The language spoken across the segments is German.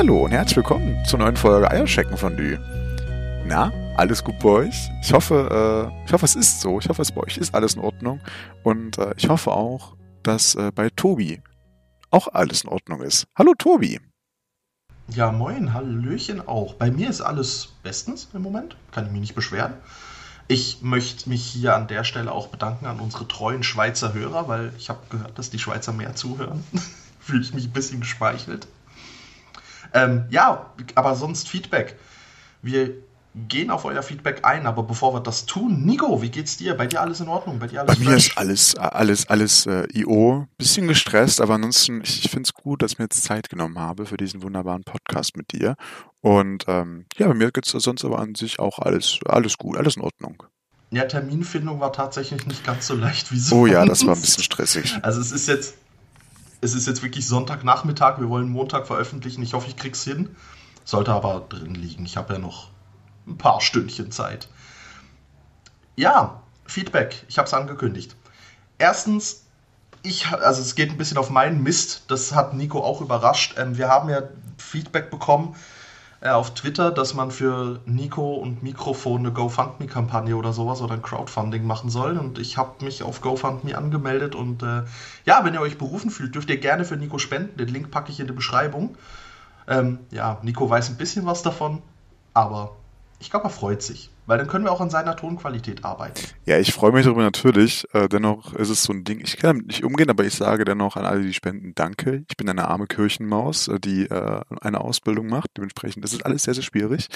Hallihallo und herzlich willkommen zur neuen Folge Eierschecken von Dü. Na, alles gut bei euch? Ich hoffe, äh, ich hoffe, es ist so. Ich hoffe, es bei euch ist alles in Ordnung. Und äh, ich hoffe auch, dass äh, bei Tobi auch alles in Ordnung ist. Hallo Tobi. Ja, moin, Hallöchen auch. Bei mir ist alles bestens im Moment. Kann ich mich nicht beschweren. Ich möchte mich hier an der Stelle auch bedanken an unsere treuen Schweizer Hörer, weil ich habe gehört, dass die Schweizer mehr zuhören. Fühle ich mich ein bisschen geschmeichelt. Ähm, ja, aber sonst Feedback. Wir gehen auf euer Feedback ein, aber bevor wir das tun, Nico, wie geht's dir? Bei dir alles in Ordnung? Bei dir alles Bei mir ist alles, alles, alles äh, IO. Bisschen gestresst, aber ansonsten, ich, ich finde es gut, dass ich mir jetzt Zeit genommen habe für diesen wunderbaren Podcast mit dir. Und ähm, ja, bei mir geht's sonst aber an sich auch alles, alles gut, alles in Ordnung. Ja, Terminfindung war tatsächlich nicht ganz so leicht wie so. Oh ja, das war ein bisschen stressig. Also es ist jetzt, es ist jetzt wirklich Sonntagnachmittag, wir wollen Montag veröffentlichen. Ich hoffe, ich krieg's hin. Sollte aber drin liegen. Ich habe ja noch ein paar Stündchen Zeit. Ja, Feedback. Ich habe es angekündigt. Erstens, ich, also es geht ein bisschen auf meinen Mist. Das hat Nico auch überrascht. Ähm, wir haben ja Feedback bekommen äh, auf Twitter, dass man für Nico und Mikrofon eine GoFundMe-Kampagne oder sowas oder ein Crowdfunding machen soll. Und ich habe mich auf GoFundMe angemeldet. Und äh, ja, wenn ihr euch berufen fühlt, dürft ihr gerne für Nico spenden. Den Link packe ich in die Beschreibung. Ähm, ja, Nico weiß ein bisschen was davon, aber ich glaube, er freut sich, weil dann können wir auch an seiner Tonqualität arbeiten. Ja, ich freue mich darüber natürlich. Äh, dennoch ist es so ein Ding, ich kann damit nicht umgehen, aber ich sage dennoch an alle, die spenden, danke. Ich bin eine arme Kirchenmaus, äh, die äh, eine Ausbildung macht. Dementsprechend ist es alles sehr, sehr schwierig.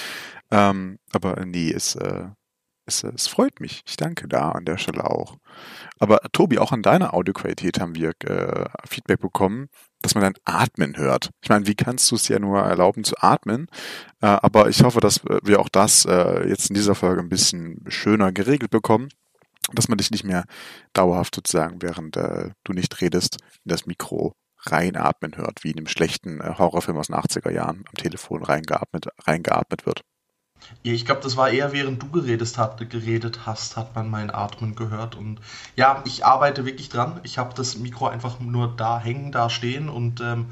Ähm, aber nee, es, äh, es, es freut mich. Ich danke da an der Stelle auch. Aber Tobi, auch an deiner Audioqualität haben wir äh, Feedback bekommen dass man dann atmen hört. Ich meine, wie kannst du es dir nur erlauben zu atmen? Äh, aber ich hoffe, dass wir auch das äh, jetzt in dieser Folge ein bisschen schöner geregelt bekommen, dass man dich nicht mehr dauerhaft sozusagen, während äh, du nicht redest, in das Mikro reinatmen hört, wie in einem schlechten äh, Horrorfilm aus den 80er Jahren am Telefon reingeatmet, reingeatmet wird. Ja, ich glaube, das war eher während du geredet, hat, geredet hast, hat man mein Atmen gehört. Und ja, ich arbeite wirklich dran. Ich habe das Mikro einfach nur da hängen, da stehen und ähm,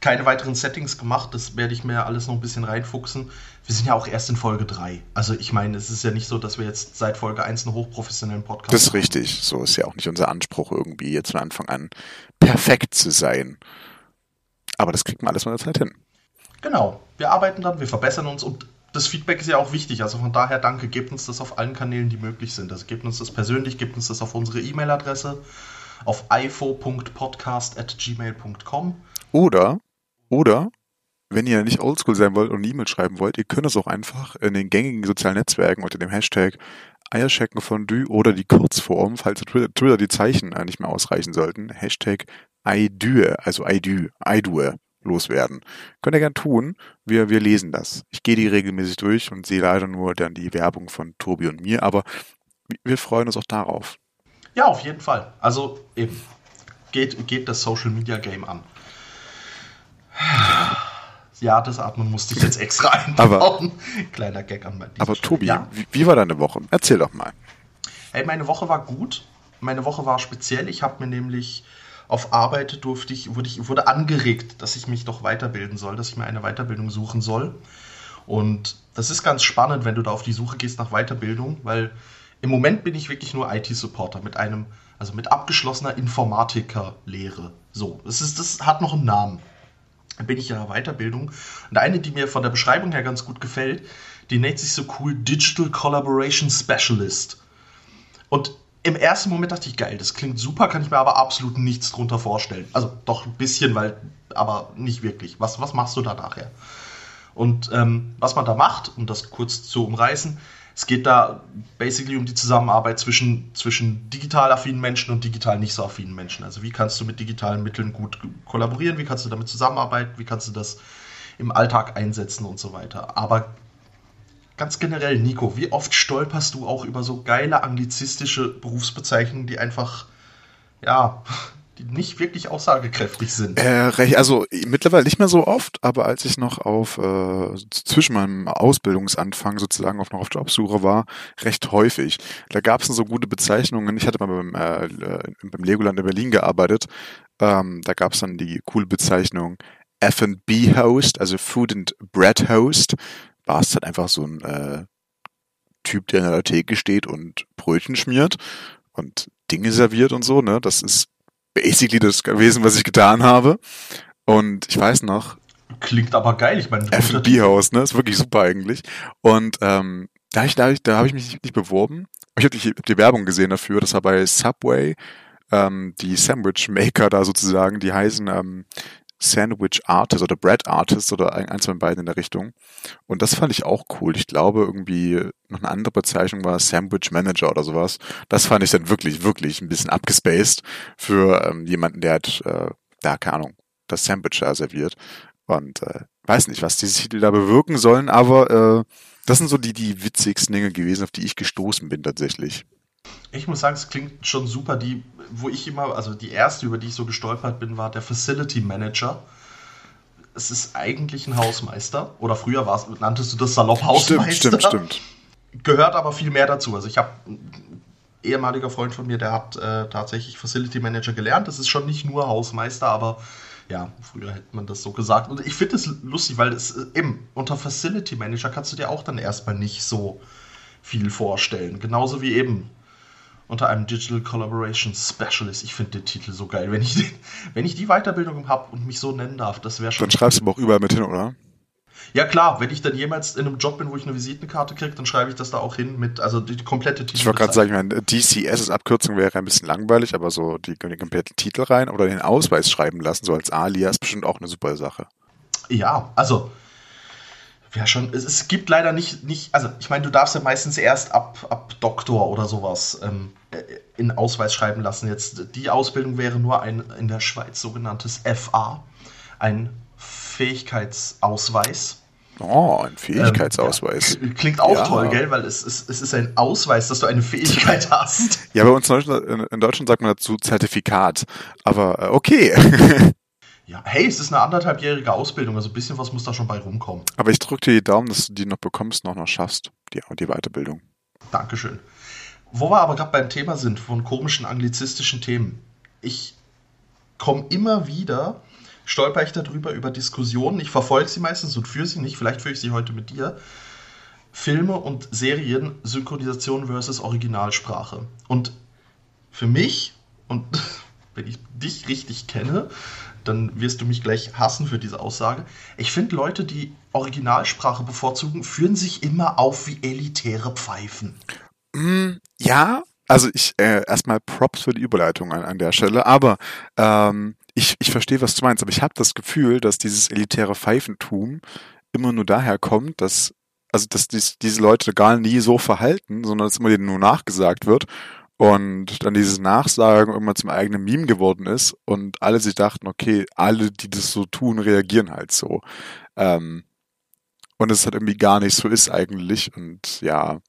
keine weiteren Settings gemacht. Das werde ich mir alles noch ein bisschen reinfuchsen. Wir sind ja auch erst in Folge 3. Also ich meine, es ist ja nicht so, dass wir jetzt seit Folge 1 einen hochprofessionellen Podcast haben. Das ist haben. richtig. So ist ja auch nicht unser Anspruch, irgendwie jetzt von Anfang an perfekt zu sein. Aber das kriegt man alles mit der Zeit hin. Genau. Wir arbeiten dran, wir verbessern uns und das Feedback ist ja auch wichtig. Also von daher danke, gebt uns das auf allen Kanälen, die möglich sind. Also gebt uns das persönlich, gebt uns das auf unsere E-Mail-Adresse, auf ifo.podcast.gmail.com. Oder, oder, wenn ihr nicht oldschool sein wollt und eine E-Mail schreiben wollt, ihr könnt es auch einfach in den gängigen sozialen Netzwerken unter dem Hashtag Eierschecken Fondue oder die Kurzform, falls Twitter die Zeichen nicht mehr ausreichen sollten, Hashtag IDUE, also IDU, IDUE loswerden. Könnt ihr gern tun. Wir, wir lesen das. Ich gehe die regelmäßig durch und sehe leider nur dann die Werbung von Tobi und mir, aber wir freuen uns auch darauf. Ja, auf jeden Fall. Also eben, geht, geht das Social Media Game an. Ja, das Atmen musste ich jetzt extra einbauen. Aber, Kleiner Gag an mein Aber Tobi, ja? wie, wie war deine Woche? Erzähl doch mal. Hey, meine Woche war gut. Meine Woche war speziell. Ich habe mir nämlich auf Arbeit durfte ich, wurde ich, wurde angeregt, dass ich mich doch weiterbilden soll, dass ich mir eine Weiterbildung suchen soll. Und das ist ganz spannend, wenn du da auf die Suche gehst nach Weiterbildung, weil im Moment bin ich wirklich nur IT-Supporter mit einem, also mit abgeschlossener Informatikerlehre. So, das, ist, das hat noch einen Namen. Dann bin ich ja Weiterbildung. Und eine, die mir von der Beschreibung her ganz gut gefällt, die nennt sich so cool Digital Collaboration Specialist. Und im ersten Moment dachte ich, geil, das klingt super, kann ich mir aber absolut nichts drunter vorstellen. Also doch ein bisschen, weil, aber nicht wirklich. Was, was machst du da nachher? Und ähm, was man da macht, um das kurz zu umreißen, es geht da basically um die Zusammenarbeit zwischen, zwischen digital affinen Menschen und digital nicht so affinen Menschen. Also wie kannst du mit digitalen Mitteln gut kollaborieren, wie kannst du damit zusammenarbeiten, wie kannst du das im Alltag einsetzen und so weiter. Aber ganz generell, Nico, wie oft stolperst du auch über so geile anglizistische Berufsbezeichnungen, die einfach, ja, die nicht wirklich aussagekräftig sind? Äh, also mittlerweile nicht mehr so oft, aber als ich noch auf äh, zwischen meinem Ausbildungsanfang sozusagen auch noch auf Jobsuche war, recht häufig. Da gab es so gute Bezeichnungen. Ich hatte mal beim, äh, beim Legoland in Berlin gearbeitet. Ähm, da gab es dann die coole Bezeichnung F&B Host, also Food and Bread Host, war es halt einfach so ein äh, Typ, der in der Theke steht und Brötchen schmiert und Dinge serviert und so, ne? Das ist basically das gewesen, was ich getan habe. Und ich weiß noch. Klingt aber geil, ich meine. F&B-Haus, ne? Ist wirklich super eigentlich. Und ähm, da, ich, da, ich, da habe ich mich nicht beworben. Ich habe die, die Werbung gesehen dafür. Das war bei Subway. Ähm, die Sandwich Maker da sozusagen, die heißen ähm, Sandwich Artist oder Bread Artist oder eins von beiden in der Richtung. Und das fand ich auch cool. Ich glaube, irgendwie noch eine andere Bezeichnung war Sandwich Manager oder sowas. Das fand ich dann wirklich, wirklich ein bisschen abgespaced für ähm, jemanden, der hat, äh, da, keine Ahnung, das Sandwich da serviert. Und äh, weiß nicht, was diese Titel da bewirken sollen, aber äh, das sind so die, die witzigsten Dinge gewesen, auf die ich gestoßen bin tatsächlich. Ich muss sagen, es klingt schon super. Die, wo ich immer, also die erste, über die ich so gestolpert bin, war der Facility Manager. Es ist eigentlich ein Hausmeister. Oder früher war es, nanntest du das Salopp Hausmeister. Stimmt, stimmt, stimmt. Gehört aber viel mehr dazu. Also ich habe ehemaliger Freund von mir, der hat äh, tatsächlich Facility Manager gelernt. Das ist schon nicht nur Hausmeister, aber ja, früher hätte man das so gesagt. Und ich finde es lustig, weil es äh, eben unter Facility Manager kannst du dir auch dann erstmal nicht so viel vorstellen. Genauso wie eben unter einem Digital Collaboration Specialist. Ich finde den Titel so geil. Wenn ich, den, wenn ich die Weiterbildung habe und mich so nennen darf, das wäre schon. Dann schreibst du auch überall mit hin, oder? Ja klar, wenn ich dann jemals in einem Job bin, wo ich eine Visitenkarte kriege, dann schreibe ich das da auch hin mit, also die komplette Titel. Ich wollte gerade sagen, ich meine, DCS als Abkürzung wäre ein bisschen langweilig, aber so die, die kompletten Titel rein oder den Ausweis schreiben lassen, so als Alias, bestimmt auch eine super Sache. Ja, also ja schon, es, es, gibt leider nicht, nicht, also ich meine, du darfst ja meistens erst ab, ab Doktor oder sowas ähm, äh, in Ausweis schreiben lassen. Jetzt die Ausbildung wäre nur ein in der Schweiz sogenanntes FA, ein Fähigkeitsausweis. Oh, ein Fähigkeitsausweis. Ähm, ja, klingt auch ja. toll, gell? Weil es, es, es ist ein Ausweis, dass du eine Fähigkeit hast. Ja, bei uns in Deutschland, in Deutschland sagt man dazu Zertifikat. Aber äh, okay. Ja, hey, es ist eine anderthalbjährige Ausbildung, also ein bisschen was muss da schon bei rumkommen. Aber ich drücke dir die Daumen, dass du die noch bekommst, noch noch schaffst, die, die Weiterbildung. Dankeschön. Wo wir aber gerade beim Thema sind, von komischen anglizistischen Themen. Ich komme immer wieder, stolper ich darüber, über Diskussionen. Ich verfolge sie meistens und führe sie nicht. Vielleicht führe ich sie heute mit dir. Filme und Serien, Synchronisation versus Originalsprache. Und für mich, und wenn ich dich richtig kenne, dann wirst du mich gleich hassen für diese Aussage. Ich finde, Leute, die Originalsprache bevorzugen, führen sich immer auf wie elitäre Pfeifen. Mm, ja, also ich äh, erstmal Props für die Überleitung an, an der Stelle, aber ähm, ich, ich verstehe, was du meinst, aber ich habe das Gefühl, dass dieses elitäre Pfeifentum immer nur daher kommt, dass also dass dies, diese Leute gar nie so verhalten, sondern dass immer denen nur nachgesagt wird und dann dieses Nachsagen immer zum eigenen Meme geworden ist und alle sich dachten, okay, alle, die das so tun, reagieren halt so. Ähm, und es halt irgendwie gar nicht so ist eigentlich und ja,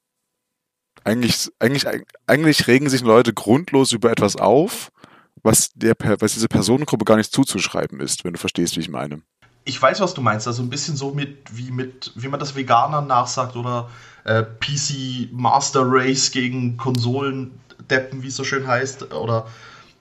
eigentlich, eigentlich, eigentlich regen sich Leute grundlos über etwas auf, was der, was diese Personengruppe gar nicht zuzuschreiben ist, wenn du verstehst, wie ich meine. Ich weiß, was du meinst. Also ein bisschen so mit, wie mit, wie man das Veganern nachsagt oder äh, PC Master Race gegen Konsolen Deppen, wie es so schön heißt, oder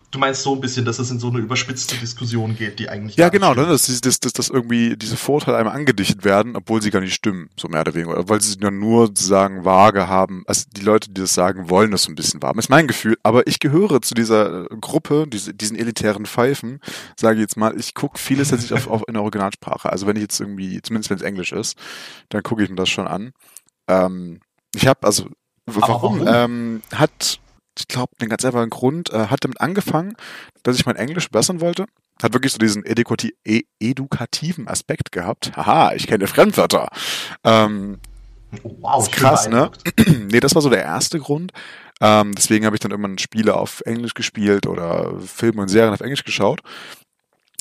Du meinst so ein bisschen, dass es in so eine überspitzte Diskussion geht, die eigentlich. Ja, genau, ne, dass, dass, dass, dass irgendwie diese Vorteile einmal angedichtet werden, obwohl sie gar nicht stimmen, so mehr oder weniger. Weil sie ja nur sozusagen vage haben. Also die Leute, die das sagen, wollen das so ein bisschen wahr. Ist mein Gefühl. Aber ich gehöre zu dieser äh, Gruppe, diese, diesen elitären Pfeifen, sage ich jetzt mal, ich gucke vieles tatsächlich auf, auf in der Originalsprache. Also wenn ich jetzt irgendwie, zumindest wenn es Englisch ist, dann gucke ich mir das schon an. Ähm, ich habe, also warum? warum? Ähm, hat ich glaube, den ganz einfachen Grund, äh, hat damit angefangen, dass ich mein Englisch verbessern wollte. Hat wirklich so diesen edukati e edukativen Aspekt gehabt. Haha, ich kenne Fremdwörter. Ähm, wow, ist krass, ne? nee, das war so der erste Grund. Ähm, deswegen habe ich dann irgendwann Spiele auf Englisch gespielt oder Filme und Serien auf Englisch geschaut.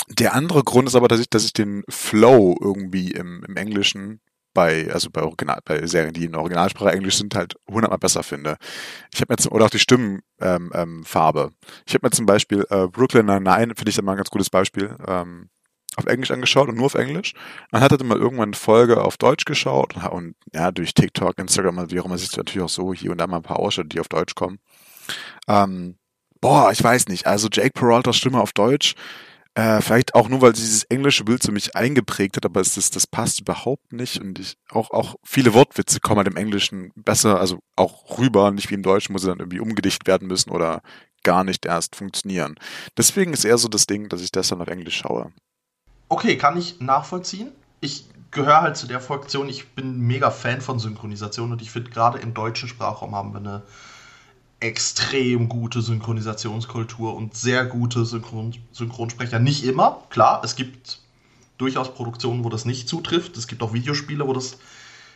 Der andere Grund ist aber, dass ich, dass ich den Flow irgendwie im, im Englischen bei, also bei, Original, bei Serien, die in Originalsprache Englisch sind, halt hundertmal besser finde. Ich habe mir oder auch die Stimmenfarbe. Ähm, ähm, ich habe mir zum Beispiel äh, Brooklyn Nine-Nine, finde ich mal ein ganz gutes Beispiel, ähm, auf Englisch angeschaut und nur auf Englisch. Man hat dann mal irgendwann eine Folge auf Deutsch geschaut und, und ja, durch TikTok, Instagram, wie auch immer, siehst du natürlich auch so hier und da mal ein paar Ausschnitte, die auf Deutsch kommen. Ähm, boah, ich weiß nicht. Also Jake Peraltas Stimme auf Deutsch Äh, vielleicht auch nur, weil dieses englische Bild so mich eingeprägt hat, aber es ist, das passt überhaupt nicht und ich, auch, auch viele Wortwitze kommen halt im Englischen besser, also auch rüber, nicht wie im Deutschen, wo sie dann irgendwie umgedicht werden müssen oder gar nicht erst funktionieren. Deswegen ist eher so das Ding, dass ich dann auf Englisch schaue. Okay, kann ich nachvollziehen. Ich gehöre halt zu der Fraktion, ich bin mega Fan von Synchronisation und ich finde gerade im deutschen Sprachraum haben wir eine extrem gute Synchronisationskultur und sehr gute Synchron Synchronsprecher. Nicht immer, klar, es gibt durchaus Produktionen, wo das nicht zutrifft. Es gibt auch Videospiele, wo das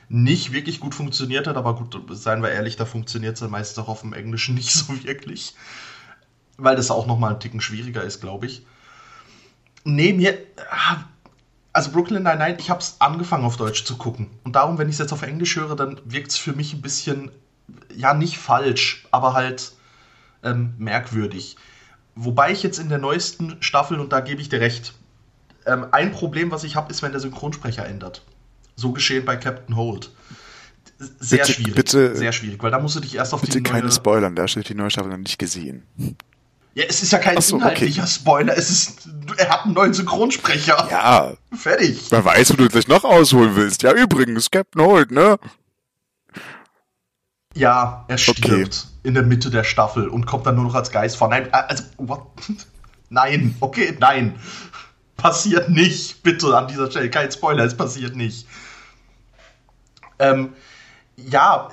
nicht wirklich gut funktioniert hat, aber gut, seien wir ehrlich, da funktioniert es dann meistens auch auf dem Englischen nicht so wirklich. Weil das auch nochmal ein Ticken schwieriger ist, glaube ich. Nee, mir. Also Brooklyn Nine-Nine, ich habe es angefangen auf Deutsch zu gucken. Und darum, wenn ich es jetzt auf Englisch höre, dann wirkt es für mich ein bisschen ja, nicht falsch, aber halt ähm, merkwürdig. Wobei ich jetzt in der neuesten Staffel, und da gebe ich dir recht, ähm, ein Problem, was ich habe, ist, wenn der Synchronsprecher ändert. So geschehen bei Captain Holt. Sehr bitte, schwierig. Bitte, sehr schwierig, weil da musst du dich erst auf bitte die neue... keine Spoilern, da steht die neue Staffel noch nicht gesehen. Ja, es ist ja kein so, inhaltlicher okay. Spoiler. Es ist, er hat einen neuen Synchronsprecher. Ja, Fertig. wer weiß, wo du gleich noch ausholen willst. Ja, übrigens, Captain Holt, ne? Ja, er stirbt in der Mitte der Staffel und kommt dann nur noch als Geist vor. Nein, äh, also, what? Nein, okay, nein. Passiert nicht, bitte an dieser Stelle. Kein Spoiler, es passiert nicht. Ähm, ja,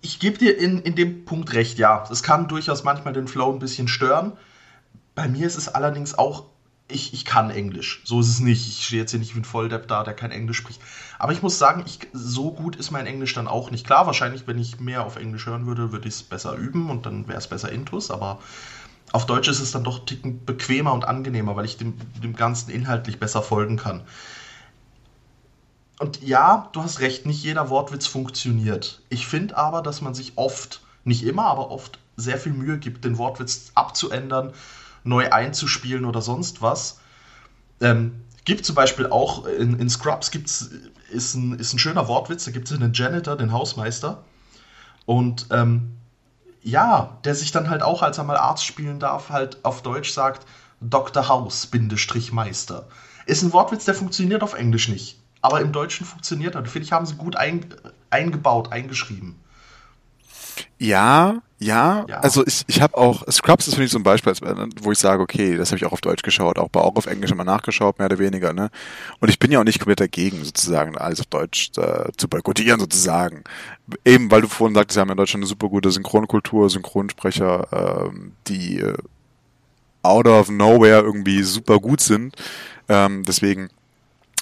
ich gebe dir in, in dem Punkt recht, ja. Es kann durchaus manchmal den Flow ein bisschen stören. Bei mir ist es allerdings auch, ich, ich kann Englisch. So ist es nicht. Ich stehe jetzt hier nicht wie ein Volldepp da, der kein Englisch spricht. Aber ich muss sagen, ich, so gut ist mein Englisch dann auch nicht. Klar, wahrscheinlich, wenn ich mehr auf Englisch hören würde, würde ich es besser üben und dann wäre es besser Intus. Aber auf Deutsch ist es dann doch ein Ticken bequemer und angenehmer, weil ich dem, dem Ganzen inhaltlich besser folgen kann. Und ja, du hast recht, nicht jeder Wortwitz funktioniert. Ich finde aber, dass man sich oft, nicht immer, aber oft sehr viel Mühe gibt, den Wortwitz abzuändern, neu einzuspielen oder sonst was. Ähm, gibt zum Beispiel auch in, in Scrubs gibt's, ist, ein, ist ein schöner Wortwitz, da gibt es einen Janitor, den Hausmeister. Und ähm, ja, der sich dann halt auch, als er mal Arzt spielen darf, halt auf Deutsch sagt, Dr. House, Bindestrich Meister. Ist ein Wortwitz, der funktioniert auf Englisch nicht. Aber im Deutschen funktioniert er. Finde ich, haben sie gut ein, eingebaut, eingeschrieben. Ja, ja, Ja. also ich, ich habe auch, Scrubs ist für mich so ein Beispiel, wo ich sage, okay, das habe ich auch auf Deutsch geschaut, auch, auch auf Englisch immer nachgeschaut, mehr oder weniger, ne? Und ich bin ja auch nicht komplett dagegen, sozusagen, alles auf Deutsch äh, zu boykottieren, sozusagen. Eben, weil du vorhin sagtest, wir haben in Deutschland eine super gute Synchronkultur, Synchronsprecher, ähm, die äh, out of nowhere irgendwie super gut sind. Ähm, deswegen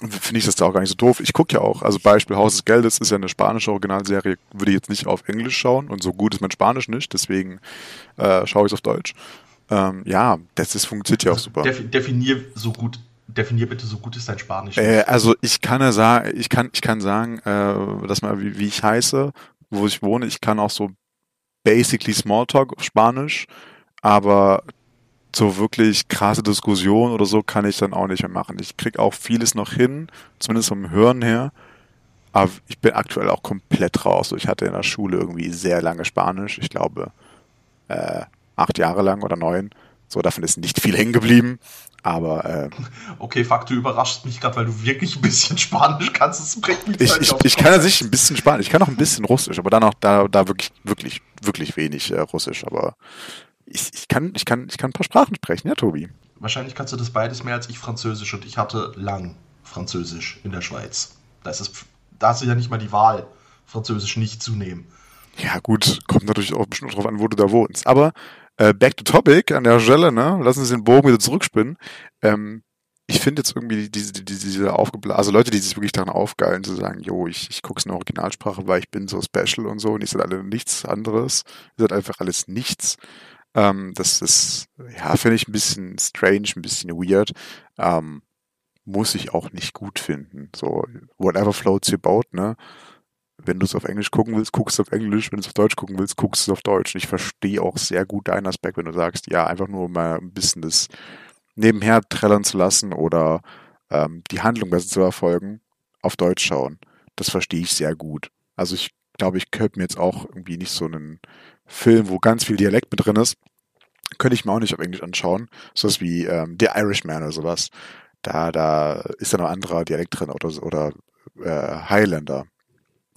finde ich das da auch gar nicht so doof. Ich gucke ja auch, also Beispiel Haus des Geldes ist ja eine spanische Originalserie, würde ich jetzt nicht auf Englisch schauen und so gut ist mein Spanisch nicht, deswegen äh, schaue ich es auf Deutsch. Ähm, ja, das, das funktioniert ja auch super. Def definier so gut, definier bitte so gut ist dein Spanisch. Äh, also ich kann ja sagen, ich kann, ich kann sagen, äh, dass mal wie, wie ich heiße, wo ich wohne, ich kann auch so basically Smalltalk auf Spanisch, aber so wirklich krasse Diskussion oder so kann ich dann auch nicht mehr machen. Ich krieg auch vieles noch hin, zumindest vom Hören her, aber ich bin aktuell auch komplett raus. Ich hatte in der Schule irgendwie sehr lange Spanisch, ich glaube äh, acht Jahre lang oder neun. So, davon ist nicht viel hängen geblieben, aber äh, Okay, fuck, du überraschst mich gerade, weil du wirklich ein bisschen Spanisch kannst. Das bringt mich Ich, halt ich, ich kann an sich ein bisschen Spanisch, ich kann auch ein bisschen Russisch, aber dann auch da, da wirklich, wirklich, wirklich wenig äh, Russisch. Aber ich, ich, kann, ich, kann, ich kann ein paar Sprachen sprechen, ja, Tobi. Wahrscheinlich kannst du das beides mehr als ich Französisch und ich hatte lang Französisch in der Schweiz. Da, ist es, da hast du ja nicht mal die Wahl, Französisch nicht zu nehmen. Ja, gut, kommt natürlich auch bestimmt drauf an, wo du da wohnst. Aber äh, back to topic an der Stelle, ne? Lassen Sie den Bogen wieder zurückspinnen. Ähm, ich finde jetzt irgendwie diese, diese, diese aufgeblasen, also Leute, die sich wirklich daran aufgeilen, zu sagen, jo, ich, ich gucke es in der Originalsprache, weil ich bin so special und so und ich seid alle nichts anderes. Ihr seid einfach alles nichts. Ähm, das ist, ja, finde ich ein bisschen strange, ein bisschen weird. Ähm, muss ich auch nicht gut finden. So, whatever floats your boat, ne? Wenn du es auf Englisch gucken willst, guckst du auf Englisch. Wenn du es auf Deutsch gucken willst, guckst du es auf Deutsch. Und ich verstehe auch sehr gut deinen Aspekt, wenn du sagst, ja, einfach nur mal ein bisschen das nebenher trällern zu lassen oder ähm, die Handlung besser zu verfolgen, auf Deutsch schauen. Das verstehe ich sehr gut. Also ich glaube, ich könnte mir jetzt auch irgendwie nicht so einen Film, wo ganz viel Dialekt mit drin ist, könnte ich mir auch nicht auf Englisch anschauen. Sowas wie ähm, The Irishman oder sowas. Da, da ist dann ein anderer Dialekt drin oder, oder äh, Highlander.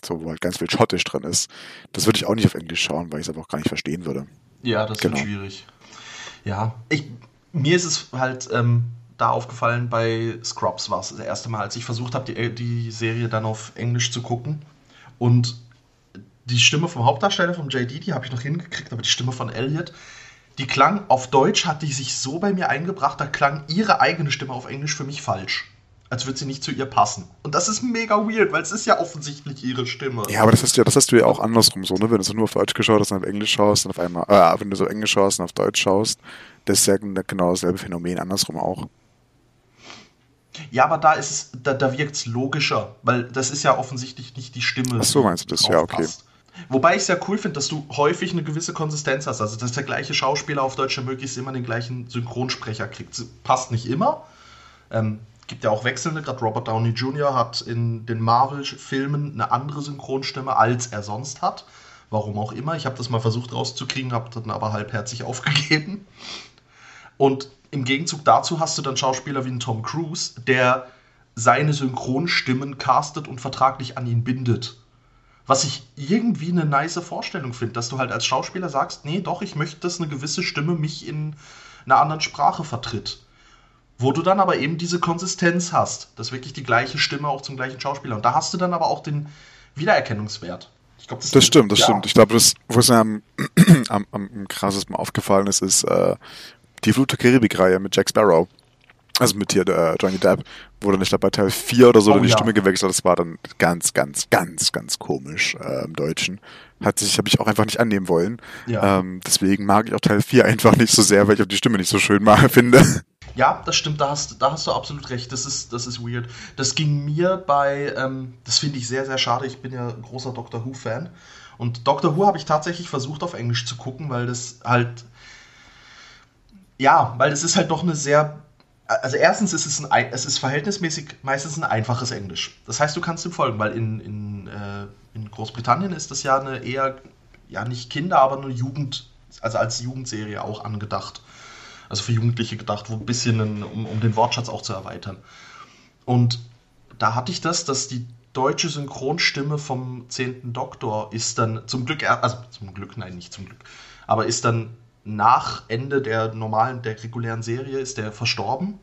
So, wo halt ganz viel Schottisch drin ist. Das würde ich auch nicht auf Englisch schauen, weil ich es einfach gar nicht verstehen würde. Ja, das genau. wird schwierig. Ja, ich, mir ist es halt ähm, da aufgefallen, bei Scrubs war es das erste Mal, als ich versucht habe, die, die Serie dann auf Englisch zu gucken. Und die Stimme vom Hauptdarsteller, vom JD, die habe ich noch hingekriegt, aber die Stimme von Elliot, die klang auf Deutsch, hat die sich so bei mir eingebracht, da klang ihre eigene Stimme auf Englisch für mich falsch. Als würde sie nicht zu ihr passen. Und das ist mega weird, weil es ist ja offensichtlich ihre Stimme. Ja, aber das hast du ja, das hast du ja auch andersrum so, ne? Wenn du nur auf Deutsch geschaut hast und auf Englisch schaust und auf einmal, äh, wenn du so Englisch schaust und auf Deutsch schaust, das ist ja genau dasselbe Phänomen, andersrum auch. Ja, aber da ist es, da, da wirkt es logischer, weil das ist ja offensichtlich nicht die Stimme. Ach so, meinst du das? Ja, okay. Passt. Wobei ich es ja cool finde, dass du häufig eine gewisse Konsistenz hast. Also, dass der gleiche Schauspieler auf Deutsch möglichst immer den gleichen Synchronsprecher kriegt. Passt nicht immer. Ähm, gibt ja auch wechselnde. Gerade Robert Downey Jr. hat in den Marvel-Filmen eine andere Synchronstimme, als er sonst hat. Warum auch immer. Ich habe das mal versucht rauszukriegen, habe dann aber halbherzig aufgegeben. Und im Gegenzug dazu hast du dann Schauspieler wie einen Tom Cruise, der seine Synchronstimmen castet und vertraglich an ihn bindet. Was ich irgendwie eine nice Vorstellung finde, dass du halt als Schauspieler sagst, nee, doch, ich möchte, dass eine gewisse Stimme mich in einer anderen Sprache vertritt. Wo du dann aber eben diese Konsistenz hast, dass wirklich die gleiche Stimme auch zum gleichen Schauspieler. Und da hast du dann aber auch den Wiedererkennungswert. Ich glaub, das, das stimmt, das ja. stimmt. Ich glaube, das, wo es mir am, am, am krassesten aufgefallen ist, ist äh, die Flut der Karibik-Reihe mit Jack Sparrow. Also mit hier äh, Johnny Depp, wo dann, ich glaube, bei Teil 4 oder so oh, die ja. Stimme gewechselt. Das war dann ganz, ganz, ganz, ganz komisch äh, im Deutschen. Hat sich, habe ich auch einfach nicht annehmen wollen. Ja. Ähm, deswegen mag ich auch Teil 4 einfach nicht so sehr, weil ich auch die Stimme nicht so schön mal finde. Ja, das stimmt, da hast, da hast du absolut recht. Das ist, das ist weird. Das ging mir bei, ähm, das finde ich sehr, sehr schade. Ich bin ja ein großer Doctor Who-Fan. Und Doctor Who habe ich tatsächlich versucht auf Englisch zu gucken, weil das halt ja, weil es ist halt doch eine sehr. Also erstens ist es ein, es ist verhältnismäßig meistens ein einfaches Englisch. Das heißt, du kannst ihm folgen, weil in, in, äh, in Großbritannien ist das ja eine eher, ja nicht Kinder, aber eine Jugend, also als Jugendserie auch angedacht. Also für Jugendliche gedacht, wo ein bisschen, ein, um, um den Wortschatz auch zu erweitern. Und da hatte ich das, dass die deutsche Synchronstimme vom 10. Doktor ist dann zum Glück, also zum Glück, nein, nicht zum Glück, aber ist dann nach Ende der normalen, der regulären Serie ist der verstorben.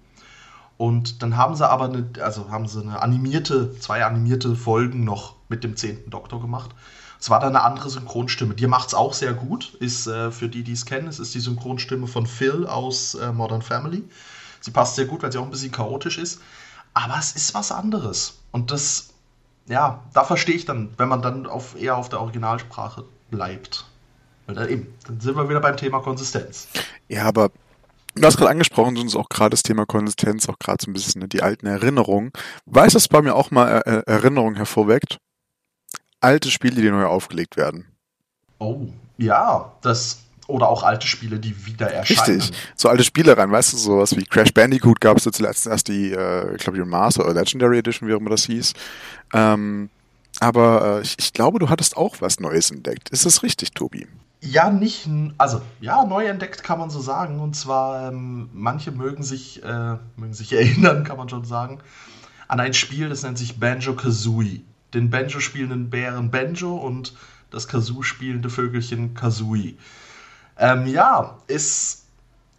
Und dann haben sie aber eine, also haben sie eine animierte, zwei animierte Folgen noch mit dem zehnten Doktor gemacht. Es war dann eine andere Synchronstimme. Die macht es auch sehr gut. Ist äh, für die, die es kennen, es ist die Synchronstimme von Phil aus äh, Modern Family. Sie passt sehr gut, weil sie auch ein bisschen chaotisch ist. Aber es ist was anderes. Und das, ja, da verstehe ich dann, wenn man dann auf, eher auf der Originalsprache bleibt. Weil dann eben, dann sind wir wieder beim Thema Konsistenz. Ja, aber Du hast gerade angesprochen, uns auch gerade das Thema Konsistenz, auch gerade so ein bisschen ne, die alten Erinnerungen. Weißt du, was bei mir auch mal äh, Erinnerungen hervorweckt? Alte Spiele, die neu aufgelegt werden. Oh, ja, das oder auch alte Spiele, die wieder erscheinen. Richtig, so alte Spiele rein, weißt du, sowas wie Crash Bandicoot gab es ja zuletzt erst die, äh, ich glaube die Master oder Legendary Edition, wie auch immer das hieß. Ähm, aber äh, ich, ich glaube, du hattest auch was Neues entdeckt. Ist das richtig, Tobi? Ja, nicht, also ja, neu entdeckt kann man so sagen. Und zwar, ähm, manche mögen sich, äh, mögen sich erinnern, kann man schon sagen, an ein Spiel, das nennt sich Banjo Kazooie. Den Banjo spielenden Bären Banjo und das Kazoo spielende Vögelchen Kazooie. Ähm, ja, ist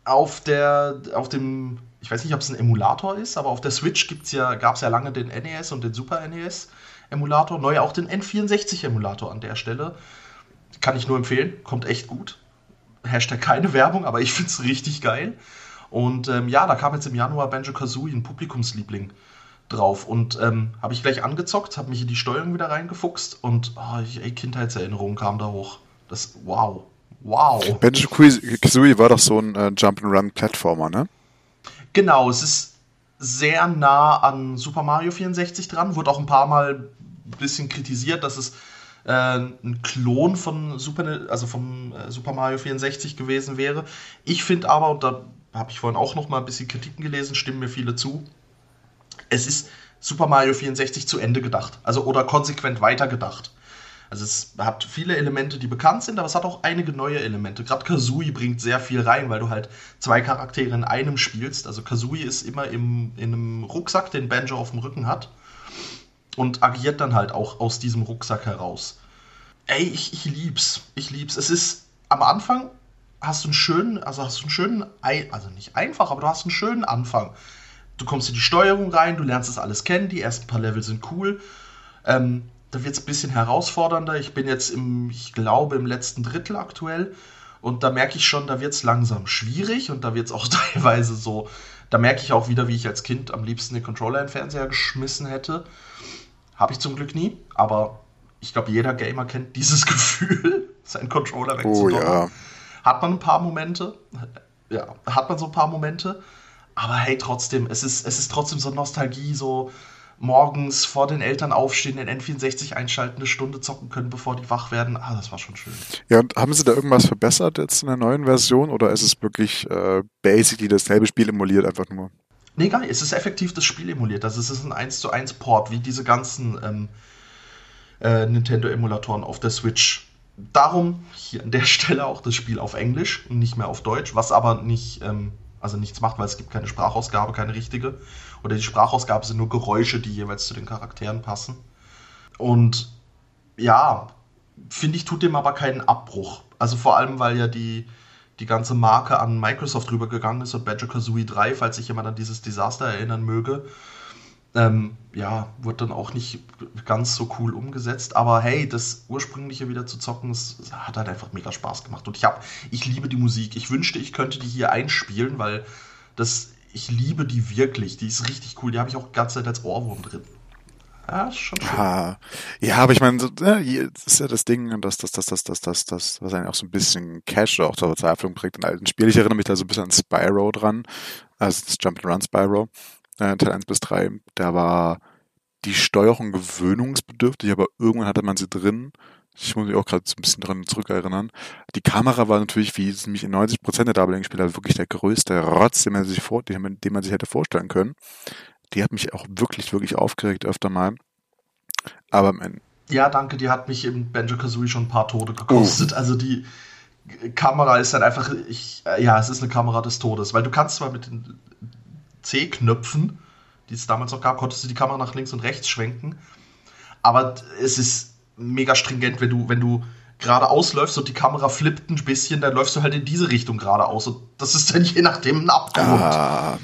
auf der, auf dem, ich weiß nicht, ob es ein Emulator ist, aber auf der Switch ja, gab es ja lange den NES und den Super NES Emulator, neu auch den N64 Emulator an der Stelle. Kann ich nur empfehlen, kommt echt gut. Hashtag keine Werbung, aber ich finde es richtig geil. Und ähm, ja, da kam jetzt im Januar Banjo Kazooie, ein Publikumsliebling, drauf. Und ähm, habe ich gleich angezockt, habe mich in die Steuerung wieder reingefuchst und oh, ey, Kindheitserinnerungen kamen da hoch. Das, wow. Wow. Banjo Kazooie war doch so ein äh, Jump-and-Run-Plattformer, ne? Genau, es ist sehr nah an Super Mario 64 dran, wurde auch ein paar Mal ein bisschen kritisiert, dass es äh, ein Klon von Super, also vom äh, Super Mario 64 gewesen wäre. Ich finde aber, und da habe ich vorhin auch noch mal ein bisschen Kritiken gelesen, stimmen mir viele zu, es ist Super Mario 64 zu Ende gedacht. Also oder konsequent weitergedacht. Also es hat viele Elemente, die bekannt sind, aber es hat auch einige neue Elemente. Gerade Kazooie bringt sehr viel rein, weil du halt zwei Charaktere in einem spielst. Also Kazooie ist immer im, in einem Rucksack, den Banjo auf dem Rücken hat. Und agiert dann halt auch aus diesem Rucksack heraus. Ey, ich, ich lieb's. Ich lieb's. Es ist am Anfang hast du einen schönen, also hast du einen schönen, also nicht einfach, aber du hast einen schönen Anfang. Du kommst in die Steuerung rein, du lernst das alles kennen, die ersten paar Level sind cool. Ähm, da wird es ein bisschen herausfordernder. Ich bin jetzt im, ich glaube, im letzten Drittel aktuell. Und da merke ich schon, da wird es langsam schwierig und da wird es auch teilweise so, da merke ich auch wieder, wie ich als Kind am liebsten den Controller in den Fernseher geschmissen hätte. Habe ich zum Glück nie, aber ich glaube, jeder Gamer kennt dieses Gefühl, seinen Controller wegzudonnern. Oh, ja. Hat man ein paar Momente, ja, hat man so ein paar Momente, aber hey, trotzdem, es ist, es ist trotzdem so Nostalgie, so, morgens vor den Eltern aufstehen, den N64 einschalten, eine Stunde zocken können, bevor die wach werden. Ah, das war schon schön. Ja, und haben sie da irgendwas verbessert jetzt in der neuen Version oder ist es wirklich äh, basically dasselbe Spiel emuliert, einfach nur? Nee, gar nicht. Es ist effektiv das Spiel emuliert. Also es ist ein 1 zu 1 Port, wie diese ganzen ähm, äh, Nintendo-Emulatoren auf der Switch. Darum hier an der Stelle auch das Spiel auf Englisch und nicht mehr auf Deutsch, was aber nicht, ähm, also nichts macht, weil es gibt keine Sprachausgabe, keine richtige oder die Sprachausgabe sind nur Geräusche, die jeweils zu den Charakteren passen. Und ja, finde ich, tut dem aber keinen Abbruch. Also vor allem, weil ja die, die ganze Marke an Microsoft rübergegangen ist und Badger Kazooie 3, falls sich jemand an dieses Desaster erinnern möge, ähm, ja, wird dann auch nicht ganz so cool umgesetzt. Aber hey, das ursprüngliche wieder zu zocken, das hat halt einfach mega Spaß gemacht. Und ich habe, ich liebe die Musik. Ich wünschte, ich könnte die hier einspielen, weil das ich liebe die wirklich. Die ist richtig cool. Die habe ich auch ganz Zeit als Ohrwurm drin. Ja, schon schön. Ja, ja aber ich meine, ja, das ist ja das Ding, dass das, das, das, das, das, das, was eigentlich auch so ein bisschen Cash auch zur Verzweiflung bringt in alten Spielen. Ich erinnere mich da so ein bisschen an Spyro dran, also das Jump'n'Run Spyro, äh, Teil 1 bis 3. Da war die Steuerung gewöhnungsbedürftig, aber irgendwann hatte man sie drin ich muss mich auch gerade so ein bisschen dran zurückerinnern. Die Kamera war natürlich, wie es mich in 90 Prozent der Double-Spiele wirklich der größte Rotz, den man sich vor, den man sich hätte vorstellen können. Die hat mich auch wirklich, wirklich aufgeregt öfter mal. Aber man, ja, danke, die hat mich im Banjo Kazooie schon ein paar Tode gekostet. Oh. Also die Kamera ist halt einfach, ich, ja, es ist eine Kamera des Todes, weil du kannst zwar mit den C-Knöpfen, die es damals noch gab, konntest du die Kamera nach links und rechts schwenken, aber es ist mega stringent, wenn du, wenn du geradeaus läufst und die Kamera flippt ein bisschen, dann läufst du halt in diese Richtung geradeaus. Und das ist dann je nachdem ein Abgrund. Ah.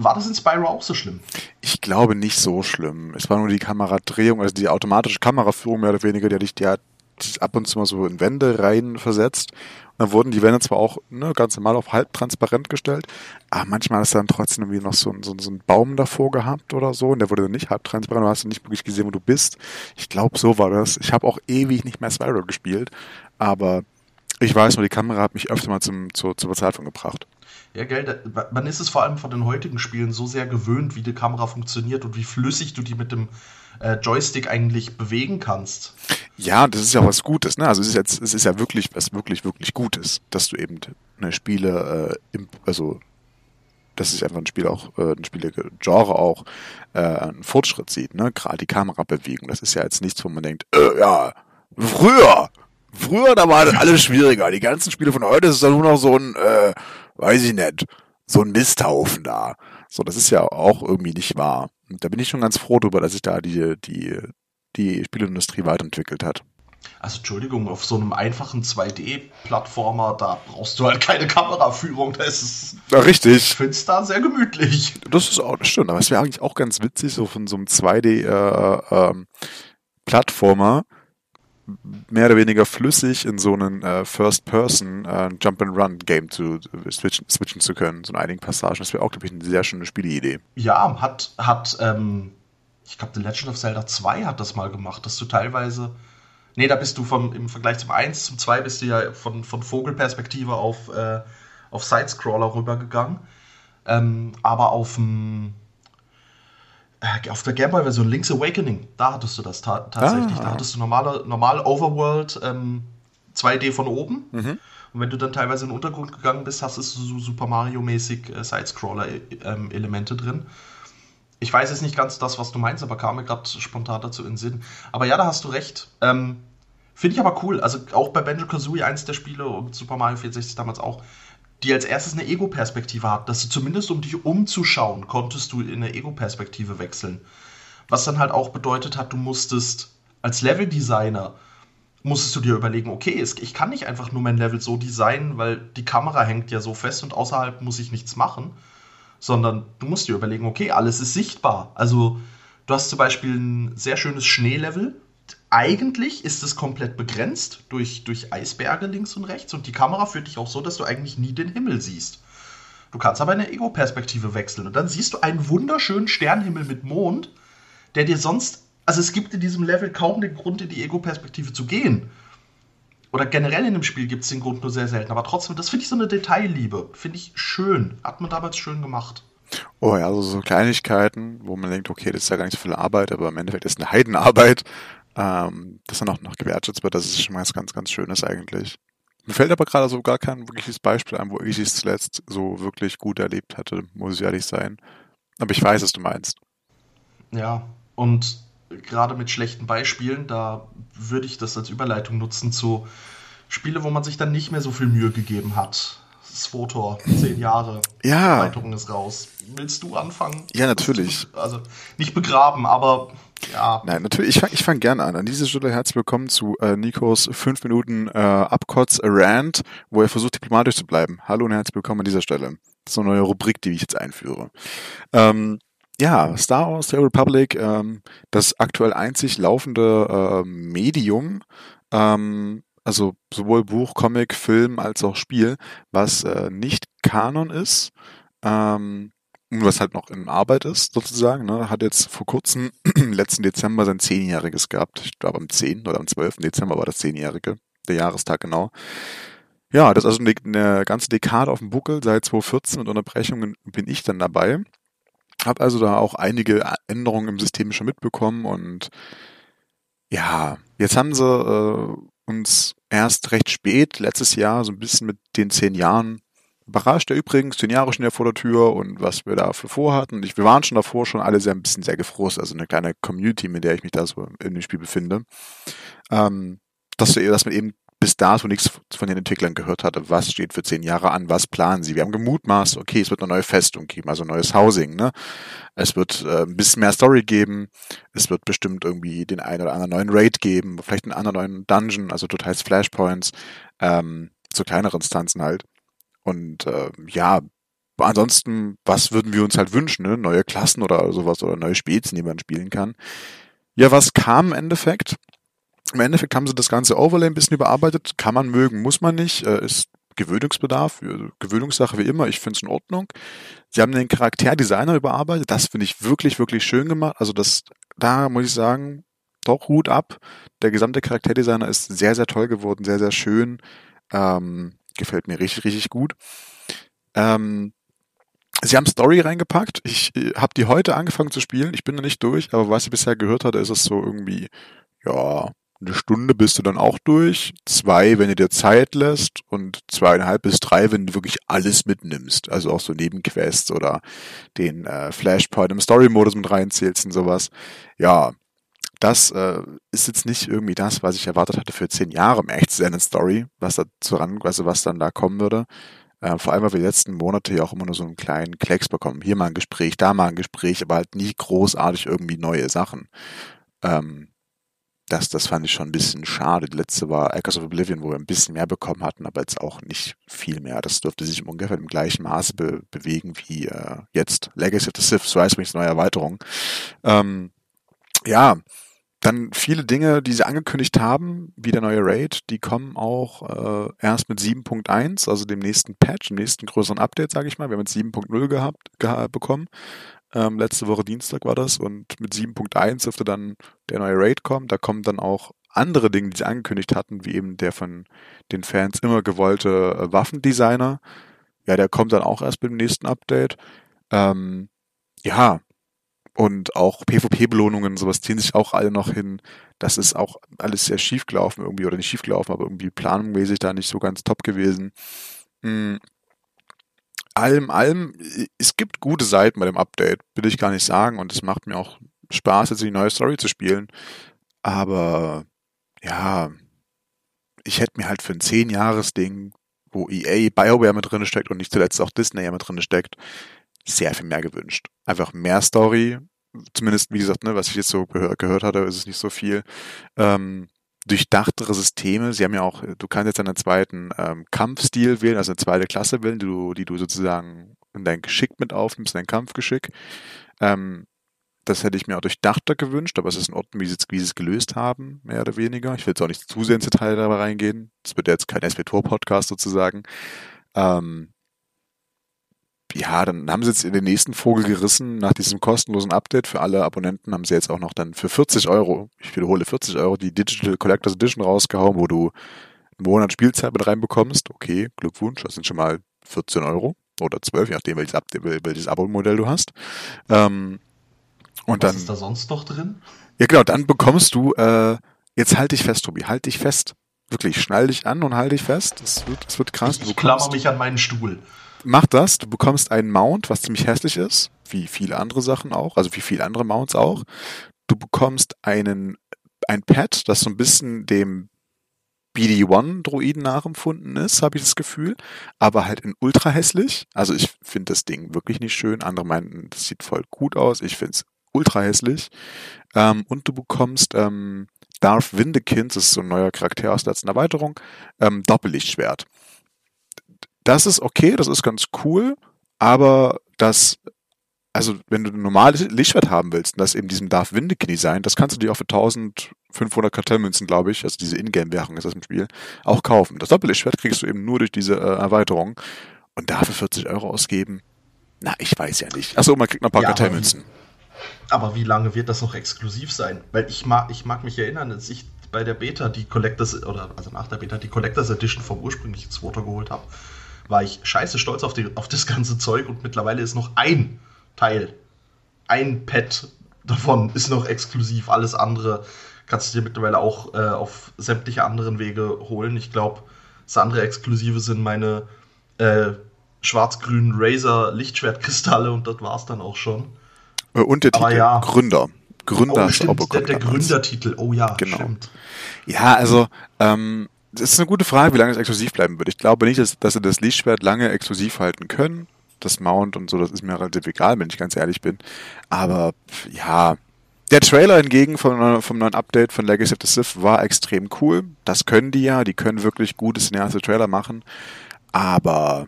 War das in Spyro auch so schlimm? Ich glaube nicht so schlimm. Es war nur die Kameradrehung, also die automatische Kameraführung mehr oder weniger, die hat dich, ab und zu mal so in Wände rein versetzt dann wurden die Wände zwar auch ne, ganz normal auf halbtransparent gestellt, aber manchmal hast du dann trotzdem irgendwie noch so, so, so einen Baum davor gehabt oder so und der wurde dann nicht halbtransparent, du hast nicht wirklich gesehen, wo du bist. Ich glaube, so war das. Ich habe auch ewig nicht mehr Spyro gespielt, aber ich weiß nur, die Kamera hat mich öfter mal zum, zur, zur Verzweiflung gebracht. Ja, gell, man ist es vor allem von den heutigen Spielen so sehr gewöhnt, wie die Kamera funktioniert und wie flüssig du die mit dem äh, Joystick eigentlich bewegen kannst. Ja, das ist ja was Gutes, ne? Also es ist jetzt, es ist ja wirklich was wirklich, wirklich Gutes, dass du eben eine Spiele, äh, im, also dass sich einfach ein Spiel auch, äh, ein Spiele-Genre auch äh, einen Fortschritt sieht, ne? Gerade die Kamerabewegung, das ist ja jetzt nichts, wo man denkt, äh, ja, früher, früher, da war das alles schwieriger. Die ganzen Spiele von heute ist dann nur noch so ein, äh, weiß ich nicht, so ein Misthaufen da. So, das ist ja auch irgendwie nicht wahr. Und da bin ich schon ganz froh darüber, dass sich da die, die, die Spielindustrie weiterentwickelt hat. Also Entschuldigung, auf so einem einfachen 2D-Plattformer, da brauchst du halt keine Kameraführung, da ist es. Ja, richtig. Ich finde es da sehr gemütlich. Das ist auch, das stimmt, aber es wäre eigentlich auch ganz witzig, so von so einem 2D-Plattformer, äh, ähm, mehr oder weniger flüssig in so einen äh, First-Person äh, Jump-and-Run-Game zu switchen, switchen, zu können, so in einigen Passagen. Das wäre auch, glaube ich, eine sehr schöne Spieleidee. Ja, hat, hat ähm, ich glaube, The Legend of Zelda 2 hat das mal gemacht, dass du teilweise. Nee, da bist du vom, im Vergleich zum 1, zum 2 bist du ja von, von Vogelperspektive auf, äh, auf Sidescroller rübergegangen. Ähm, aber auf dem äh, auf der Gameboy-Version Link's Awakening, da hattest du das ta tatsächlich. Ah. Da hattest du normale, normale Overworld ähm, 2D von oben. Mhm. Und wenn du dann teilweise in den Untergrund gegangen bist, hast du so Super Mario-mäßig äh, Sidescroller-Elemente ähm, drin. Ich weiß jetzt nicht ganz das, was du meinst, aber kam mir gerade spontan dazu in den Sinn. Aber ja, da hast du recht. Ähm, Finde ich aber cool. Also auch bei Banjo Kazooie, eins der Spiele und Super Mario 64 damals auch, die als erstes eine Ego-Perspektive hat, dass du zumindest um dich umzuschauen, konntest du in eine Ego-Perspektive wechseln. Was dann halt auch bedeutet hat, du musstest als Level-Designer musstest du dir überlegen, okay, ich kann nicht einfach nur mein Level so designen, weil die Kamera hängt ja so fest und außerhalb muss ich nichts machen, sondern du musst dir überlegen, okay, alles ist sichtbar. Also du hast zum Beispiel ein sehr schönes Schneelevel. Eigentlich ist es komplett begrenzt durch, durch Eisberge links und rechts und die Kamera führt dich auch so, dass du eigentlich nie den Himmel siehst. Du kannst aber eine Ego-Perspektive wechseln und dann siehst du einen wunderschönen Sternhimmel mit Mond, der dir sonst also es gibt in diesem Level kaum den Grund, in die Ego-Perspektive zu gehen. Oder generell in dem Spiel gibt es den Grund nur sehr selten. Aber trotzdem, das finde ich so eine Detailliebe. Finde ich schön. Hat man damals schön gemacht. Oh ja, also so Kleinigkeiten, wo man denkt, okay, das ist ja gar nicht so viel Arbeit, aber im Endeffekt ist eine Heidenarbeit, ähm, dass dann auch noch gewertschätzt wird. Das ist schon mal ganz, ganz Schönes eigentlich. Mir fällt aber gerade so gar kein wirkliches Beispiel ein, wo ich es zuletzt so wirklich gut erlebt hatte, muss ich ehrlich sein. Aber ich weiß, was du meinst. Ja, und gerade mit schlechten Beispielen, da würde ich das als Überleitung nutzen zu Spiele, wo man sich dann nicht mehr so viel Mühe gegeben hat. Svotor, zehn Jahre. Ja. Erweiterung ist raus. Willst du anfangen? Ja, natürlich. Also nicht begraben, aber ja. Nein, natürlich. Ich fange ich fang gerne an. An dieser Stelle herzlich willkommen zu äh, Nikos 5 Minuten äh, Abkotz Rant, wo er versucht, diplomatisch zu bleiben. Hallo und herzlich willkommen an dieser Stelle. Das ist eine neue Rubrik, die ich jetzt einführe. Ähm, ja, Star Wars The Republic, ähm, das aktuell einzig laufende äh, Medium, ähm, also sowohl Buch, Comic, Film als auch Spiel, was äh, nicht Kanon ist, ähm, was halt noch in Arbeit ist, sozusagen, ne, hat jetzt vor kurzem, letzten Dezember, sein Zehnjähriges gehabt. Ich glaube am 10. oder am 12. Dezember war das Zehnjährige, der Jahrestag genau. Ja, das ist also eine, ganze Dekade auf dem Buckel. Seit 2014 mit Unterbrechungen bin ich dann dabei. Habe also da auch einige Änderungen im System schon mitbekommen und ja, jetzt haben sie äh, uns erst recht spät, letztes Jahr, so ein bisschen mit den zehn Jahren überrascht. Ja, übrigens, zehn Jahre schon ja vor der Tür und was wir dafür vorhatten. Ich, wir waren schon davor schon alle sehr ein bisschen sehr gefrost, also eine kleine Community, mit der ich mich da so in dem Spiel befinde. Ähm, dass, dass man eben bis dato nichts von den Entwicklern gehört hatte. Was steht für zehn Jahre an? Was planen sie? Wir haben gemutmaßt, okay, es wird eine neue Festung geben, also neues Housing. Ne? Es wird äh, ein bisschen mehr Story geben. Es wird bestimmt irgendwie den einen oder anderen neuen Raid geben, vielleicht einen anderen neuen Dungeon, also total Flashpoints, ähm, zu kleineren Instanzen halt. Und äh, ja, ansonsten, was würden wir uns halt wünschen? Ne? Neue Klassen oder sowas oder neue Spezien, die man spielen kann. Ja, was kam im Endeffekt? Im Endeffekt haben sie das ganze Overlay ein bisschen überarbeitet. Kann man mögen, muss man nicht. Äh, ist Gewöhnungsbedarf, Gewöhnungssache wie immer. Ich finde es in Ordnung. Sie haben den Charakterdesigner überarbeitet. Das finde ich wirklich, wirklich schön gemacht. Also das, da muss ich sagen, doch Hut ab. Der gesamte Charakterdesigner ist sehr, sehr toll geworden, sehr, sehr schön. Ähm, gefällt mir richtig, richtig gut. Ähm, Sie haben Story reingepackt. Ich äh, habe die heute angefangen zu spielen. Ich bin noch nicht durch, aber was ich bisher gehört hatte, ist es so irgendwie, ja, eine Stunde bist du dann auch durch, zwei, wenn du dir Zeit lässt und zweieinhalb bis drei, wenn du wirklich alles mitnimmst. Also auch so Nebenquests oder den äh, Flashpoint im Story-Modus mit reinzählst und sowas. Ja, das äh, ist jetzt nicht irgendwie das, was ich erwartet hatte für zehn Jahre im echt Story, was da ran, also was dann da kommen würde. Äh, vor allem, weil wir die letzten Monate ja auch immer nur so einen kleinen Klecks bekommen. Hier mal ein Gespräch, da mal ein Gespräch, aber halt nie großartig irgendwie neue Sachen. Ähm, das, das fand ich schon ein bisschen schade. Die letzte war Echoes of Oblivion, wo wir ein bisschen mehr bekommen hatten, aber jetzt auch nicht viel mehr. Das dürfte sich ungefähr im gleichen Maße be bewegen wie äh, jetzt Legacy of the Sith, so heißt übrigens neue Erweiterung. Ähm, ja, dann viele Dinge, die sie angekündigt haben, wie der neue Raid, die kommen auch äh, erst mit 7.1, also dem nächsten Patch, dem nächsten größeren Update, sage ich mal. Wir haben jetzt 7.0 gehabt, geha bekommen. Ähm, letzte Woche Dienstag war das und mit 7.1 dürfte dann der neue Raid kommen. Da kommen dann auch andere Dinge, die sie angekündigt hatten, wie eben der von den Fans immer gewollte äh, Waffendesigner. Ja, der kommt dann auch erst beim nächsten Update. Ähm, ja, und auch PvP-Belohnungen, sowas ziehen sich auch alle noch hin. Das ist auch alles sehr schief gelaufen irgendwie, oder nicht schief gelaufen, aber irgendwie planmäßig da nicht so ganz top gewesen. Mhm allem, allem, es gibt gute Seiten bei dem Update, will ich gar nicht sagen. Und es macht mir auch Spaß, jetzt die neue Story zu spielen. Aber ja, ich hätte mir halt für ein 10-Jahres-Ding, wo EA, BioWare mit drin steckt und nicht zuletzt auch Disney ja mit drin steckt, sehr viel mehr gewünscht. Einfach mehr Story, zumindest, wie gesagt, ne, was ich jetzt so gehör, gehört hatte, ist es nicht so viel. Ähm, durchdachtere Systeme. Sie haben ja auch, du kannst jetzt einen zweiten ähm, Kampfstil wählen, also eine zweite Klasse wählen, die du, die du sozusagen in dein Geschick mit aufnimmst, dein Kampfgeschick. Ähm, das hätte ich mir auch durchdachter gewünscht, aber es ist in Ordnung, wie sie, wie sie es gelöst haben, mehr oder weniger. Ich will jetzt auch nicht zu sehr ins Detail dabei reingehen. Das wird jetzt kein SW-Tour-Podcast sozusagen. Ähm, ja, dann haben sie jetzt in den nächsten Vogel gerissen. Nach diesem kostenlosen Update für alle Abonnenten haben sie jetzt auch noch dann für 40 Euro, ich wiederhole 40 Euro, die Digital Collectors Edition rausgehauen, wo du einen Monat Spielzeit mit reinbekommst. Okay, Glückwunsch, das sind schon mal 14 Euro oder 12, je nachdem, welches, welches Abo-Modell du hast. Ähm, und Was dann, ist da sonst noch drin? Ja, genau, dann bekommst du, äh, jetzt halt dich fest, Tobi, halt dich fest. Wirklich, schnall dich an und halt dich fest. Das wird, das wird krass. Ich, ich klammer mich an meinen Stuhl mach das, du bekommst einen Mount, was ziemlich hässlich ist, wie viele andere Sachen auch, also wie viele andere Mounts auch. Du bekommst einen, ein Pad, das so ein bisschen dem BD-1-Droiden nachempfunden ist, habe ich das Gefühl, aber halt in ultra hässlich. Also ich finde das Ding wirklich nicht schön. Andere meinten, das sieht voll gut aus. Ich finde es ultra hässlich. Ähm, und du bekommst ähm, Darth Windekind, das ist so ein neuer Charakter aus der letzten Erweiterung, ähm, Doppellichtschwert. Das ist okay, das ist ganz cool, aber das, also wenn du ein normales Lichtschwert haben willst, das eben diesem Darth Windekin sein, das kannst du dir auch für 1500 Kartellmünzen, glaube ich, also diese Ingame-Währung ist das im Spiel, auch kaufen. Das Doppellichtschwert kriegst du eben nur durch diese äh, Erweiterung und dafür 40 Euro ausgeben. Na, ich weiß ja nicht. Achso, man kriegt noch ein paar ja, Kartellmünzen. Aber, wie lange wird das noch exklusiv sein? Weil ich mag, ich mag mich erinnern, als ich bei der Beta die Collectors, oder also nach der Beta die Collectors Edition vom ursprünglichen Swoter geholt habe war ich scheiße stolz auf, die, auf das ganze Zeug und mittlerweile ist noch ein Teil, ein Pad davon ist noch exklusiv. Alles andere kannst du dir mittlerweile auch äh, auf sämtliche anderen Wege holen. Ich glaube, das andere Exklusive sind meine äh, schwarz-grünen Razer Lichtschwertkristalle und das war es dann auch schon. Äh, und der Titel ja. Gründer. Gründer oh, stimmt, der, der Gründertitel, oh ja, genau. stimmt. Ja, also ähm, das ist eine gute Frage, wie lange es exklusiv bleiben wird. Ich glaube nicht, dass, dass sie das Lichtschwert lange exklusiv halten können. Das Mount und so, das ist mir relativ egal, wenn ich ganz ehrlich bin. Aber ja, der Trailer hingegen vom, vom neuen Update von Legacy of the Sith war extrem cool. Das können die ja, die können wirklich gute cineastische Trailer machen. Aber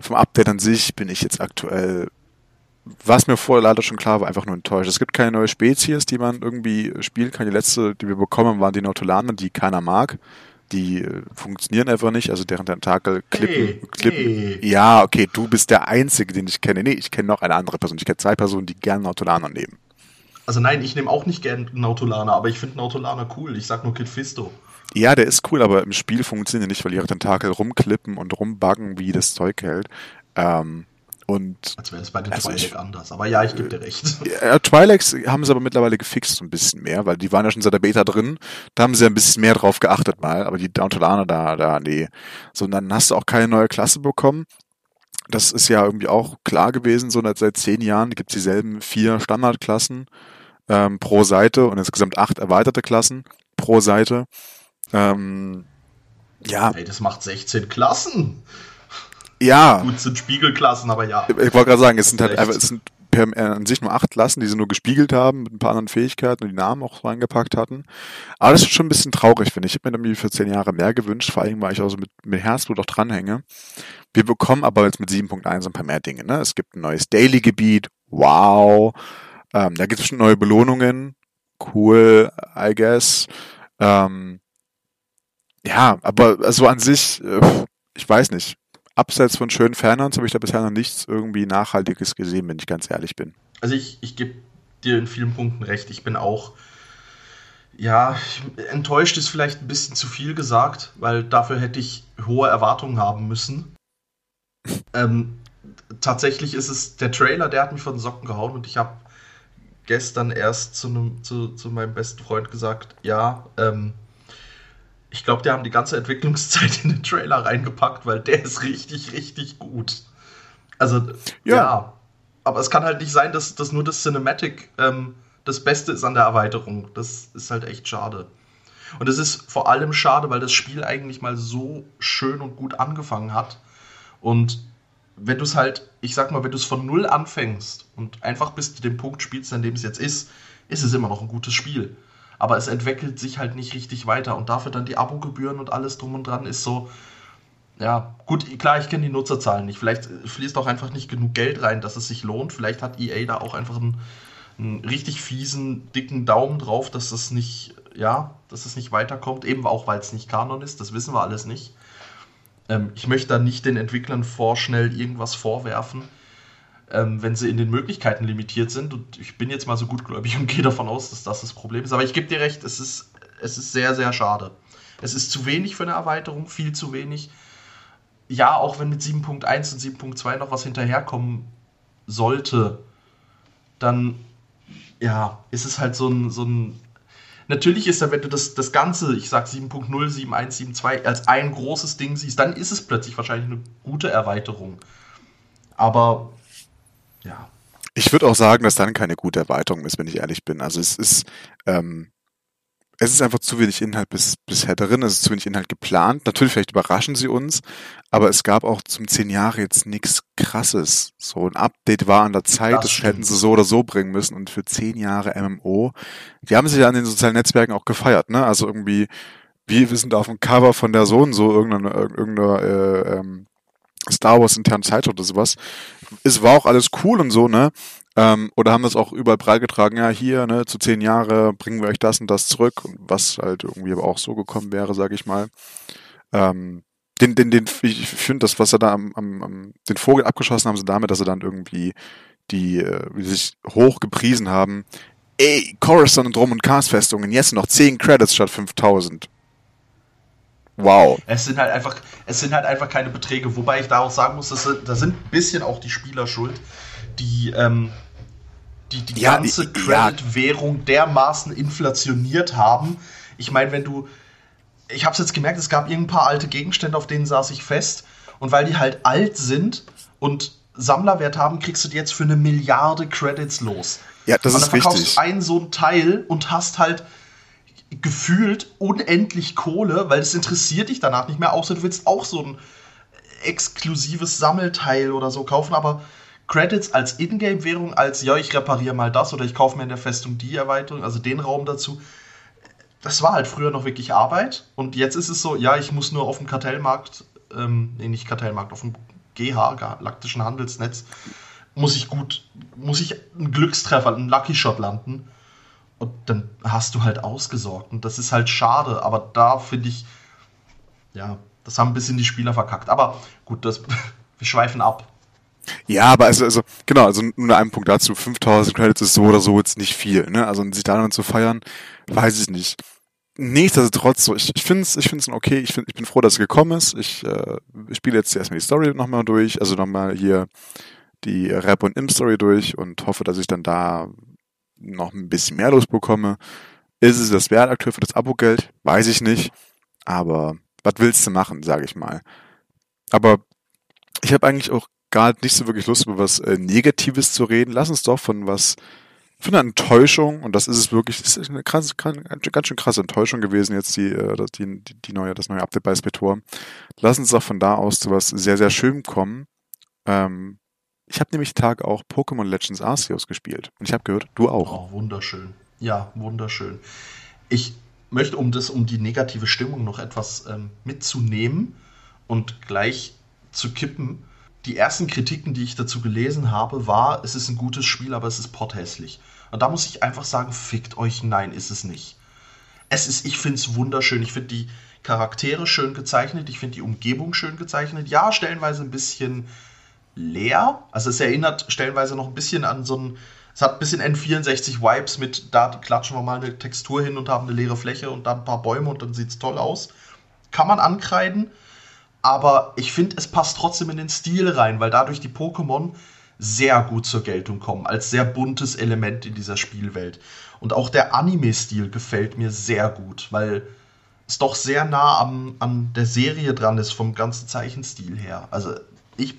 vom Update an sich bin ich jetzt aktuell, was mir vorher leider schon klar war, einfach nur enttäuscht. Es gibt keine neue Spezies, die man irgendwie spielen kann. Die letzte, die wir bekommen, waren die Nautolaner, die keiner mag die äh, funktionieren einfach nicht, also deren Tentakel klippen, hey, klippen. Hey. Ja, okay, du bist der Einzige, den ich kenne. Nee, ich kenne noch eine andere Person. Ich kenne zwei Personen, die gerne Nautolaner nehmen. Also nein, ich nehme auch nicht gerne Nautolaner, aber ich finde Nautolaner cool. Ich sag nur Kid Fisto. Ja, der ist cool, aber im Spiel funktioniert er nicht, weil ihre Tentakel rumklippen und rumbuggen, wie das Zeug hält. Ähm, und, Als wäre es bei den also Twi'lek anders. Aber ja, ich gebe dir recht. Ja, Twi'leks haben sie aber mittlerweile gefixt so ein bisschen mehr, weil die waren ja schon seit der Beta drin. Da haben sie ein bisschen mehr drauf geachtet mal. Aber die Downtalaner da, da, nee. So, und dann hast du auch keine neue Klasse bekommen. Das ist ja irgendwie auch klar gewesen, so seit zehn Jahren gibt es dieselben vier Standardklassen ähm, pro Seite und insgesamt acht erweiterte Klassen pro Seite. Ähm, ja. Hey, das macht 16 Klassen. Ja. Gut, sind Spiegelklassen, aber ja. Ich wollte gerade sagen, es sind halt einfach, es sind per, äh, an sich nur acht Klassen, die sie nur gespiegelt haben, mit ein paar anderen Fähigkeiten und die Namen auch reingepackt hatten. Aber das ist schon ein bisschen traurig, finde ich. Ich habe mir irgendwie für zehn Jahre mehr gewünscht, vor allem, weil ich auch so mit, mit Herzblut auch dranhänge. Wir bekommen aber jetzt mit 7.1 ein paar mehr Dinge. Ne? Es gibt ein neues Daily-Gebiet. Wow. Ähm, da gibt es schon neue Belohnungen. Cool, I guess. Ähm, ja, aber so also an sich, äh, ich weiß nicht abseits von schönen Fernhands habe ich da bisher noch nichts irgendwie Nachhaltiges gesehen, wenn ich ganz ehrlich bin. Also ich, ich gebe dir in vielen Punkten recht. Ich bin auch, ja, enttäuscht ist vielleicht ein bisschen zu viel gesagt, weil dafür hätte ich hohe Erwartungen haben müssen. ähm, tatsächlich ist es der Trailer, der hat mich von den Socken gehauen und ich habe gestern erst zu, einem, zu, zu meinem besten Freund gesagt, ja, ähm, ich glaube, die haben die ganze Entwicklungszeit in den Trailer reingepackt, weil der ist richtig, richtig gut. Also, ja. ja. Aber es kann halt nicht sein, dass, dass nur das Cinematic ähm, das Beste ist an der Erweiterung. Das ist halt echt schade. Und es ist vor allem schade, weil das Spiel eigentlich mal so schön und gut angefangen hat. Und wenn du es halt, ich sag mal, wenn du es von null anfängst und einfach bis zu dem Punkt spielst, an dem es jetzt ist, ist es immer noch ein gutes Spiel. Aber es entwickelt sich halt nicht richtig weiter und dafür dann die Abogebühren und alles drum und dran ist so, ja, gut, klar, ich kenne die Nutzerzahlen nicht. Vielleicht fließt auch einfach nicht genug Geld rein, dass es sich lohnt. Vielleicht hat EA da auch einfach einen, einen richtig fiesen, dicken Daumen drauf, dass das nicht, ja, dass es nicht weiterkommt. Eben auch, weil es nicht Kanon ist, das wissen wir alles nicht. Ähm, ich möchte da nicht den Entwicklern vorschnell irgendwas vorwerfen, ähm, wenn sie in den Möglichkeiten limitiert sind. Und ich bin jetzt mal so gutgläubig und gehe davon aus, dass das das Problem ist. Aber ich gebe dir recht, es ist, es ist sehr, sehr schade. Es ist zu wenig für eine Erweiterung, viel zu wenig ja, auch wenn mit 7.1 und 7.2 noch was hinterherkommen sollte, dann ja, ist es halt so ein, so ein. Natürlich ist da, wenn du das, das Ganze, ich sag 7.0, 7.1, 7.2, als ein großes Ding siehst, dann ist es plötzlich wahrscheinlich eine gute Erweiterung. Aber ja. Ich würde auch sagen, dass dann keine gute Erweiterung ist, wenn ich ehrlich bin. Also es ist, ähm, es ist einfach zu wenig Inhalt bis, bisher drin, es ist zu wenig Inhalt geplant. Natürlich, vielleicht überraschen sie uns, aber es gab auch zum zehn Jahre jetzt nichts krasses. So ein Update war an der Zeit, das, das hätten sie so oder so bringen müssen. Und für zehn Jahre MMO, die haben sich ja an den sozialen Netzwerken auch gefeiert, ne? Also irgendwie, wir, wir sind auf dem Cover von der Sohn so irgendeiner, irgendeiner äh, ähm, Star Wars internen Zeitschrift oder sowas. Es war auch alles cool und so, ne? Ähm, oder haben das auch überall beigetragen, ja, hier, ne, zu zehn Jahre bringen wir euch das und das zurück, was halt irgendwie aber auch so gekommen wäre, sage ich mal. Ähm, den, den, den, ich finde das, was er da am, am, am, den Vogel abgeschossen haben, sie damit, dass sie dann irgendwie die, äh, wie sie sich hoch gepriesen haben, ey, Coruscant und Drum und Cast-Festungen, jetzt noch 10 Credits statt 5000. Wow. Es sind halt einfach, es sind halt einfach keine Beträge, wobei ich da auch sagen muss, dass, da sind ein bisschen auch die Spieler schuld, die, ähm, die, die ja, ganze Credit-Währung ja. dermaßen inflationiert haben. Ich meine, wenn du, ich habe es jetzt gemerkt, es gab irgendein paar alte Gegenstände, auf denen saß ich fest. Und weil die halt alt sind und Sammlerwert haben, kriegst du die jetzt für eine Milliarde Credits los. Ja, das und ist dann verkaufst du einen so ein Teil und hast halt gefühlt unendlich Kohle, weil es interessiert dich danach nicht mehr, außer du willst auch so ein exklusives Sammelteil oder so kaufen, aber Credits als Ingame-Währung, als ja, ich repariere mal das oder ich kaufe mir in der Festung die Erweiterung, also den Raum dazu. Das war halt früher noch wirklich Arbeit und jetzt ist es so, ja, ich muss nur auf dem Kartellmarkt, ähm, nee, nicht Kartellmarkt, auf dem GH, Galaktischen Handelsnetz, muss ich gut, muss ich einen Glückstreffer, einen Lucky Shot landen und dann hast du halt ausgesorgt und das ist halt schade, aber da finde ich, ja, das haben ein bisschen die Spieler verkackt. Aber gut, das, wir schweifen ab. Ja, aber also, also genau, also nur ein Punkt dazu. 5000 Credits ist so oder so jetzt nicht viel, ne? Also sich daran zu feiern, weiß ich nicht. Nichtsdestotrotz so, ich, ich finde es ich find's okay, ich, find, ich bin froh, dass es gekommen ist. Ich, äh, ich spiele jetzt erstmal die Story nochmal durch, also nochmal hier die Rap- und Imp-Story durch und hoffe, dass ich dann da noch ein bisschen mehr losbekomme. Ist es das wert aktuell für das Abogeld? Weiß ich nicht. Aber was willst du machen, sage ich mal. Aber ich habe eigentlich auch gar nicht so wirklich Lust, über was äh, Negatives zu reden. Lass uns doch von was, von einer Enttäuschung, und das ist es wirklich, das ist eine krass, ganz schön krasse Enttäuschung gewesen, jetzt äh, die, die, die neue, das neue Update bei Spetor. Lass uns doch von da aus zu was sehr, sehr schön kommen. Ähm, ich habe nämlich Tag auch Pokémon Legends Arceus gespielt. Und ich habe gehört, du auch. Oh, wunderschön. Ja, wunderschön. Ich möchte, um das, um die negative Stimmung noch etwas ähm, mitzunehmen und gleich zu kippen, die ersten Kritiken, die ich dazu gelesen habe, war, es ist ein gutes Spiel, aber es ist potthässlich. Und da muss ich einfach sagen, fickt euch, nein, ist es nicht. Es ist, ich finde es wunderschön. Ich finde die Charaktere schön gezeichnet, ich finde die Umgebung schön gezeichnet. Ja, stellenweise ein bisschen leer. Also es erinnert stellenweise noch ein bisschen an so ein, es hat ein bisschen N64-Vibes mit, da klatschen wir mal eine Textur hin und haben eine leere Fläche und dann ein paar Bäume und dann sieht es toll aus. Kann man ankreiden aber ich finde, es passt trotzdem in den Stil rein, weil dadurch die Pokémon sehr gut zur Geltung kommen, als sehr buntes Element in dieser Spielwelt. Und auch der Anime-Stil gefällt mir sehr gut, weil es doch sehr nah am, an der Serie dran ist, vom ganzen Zeichenstil her. Also ich,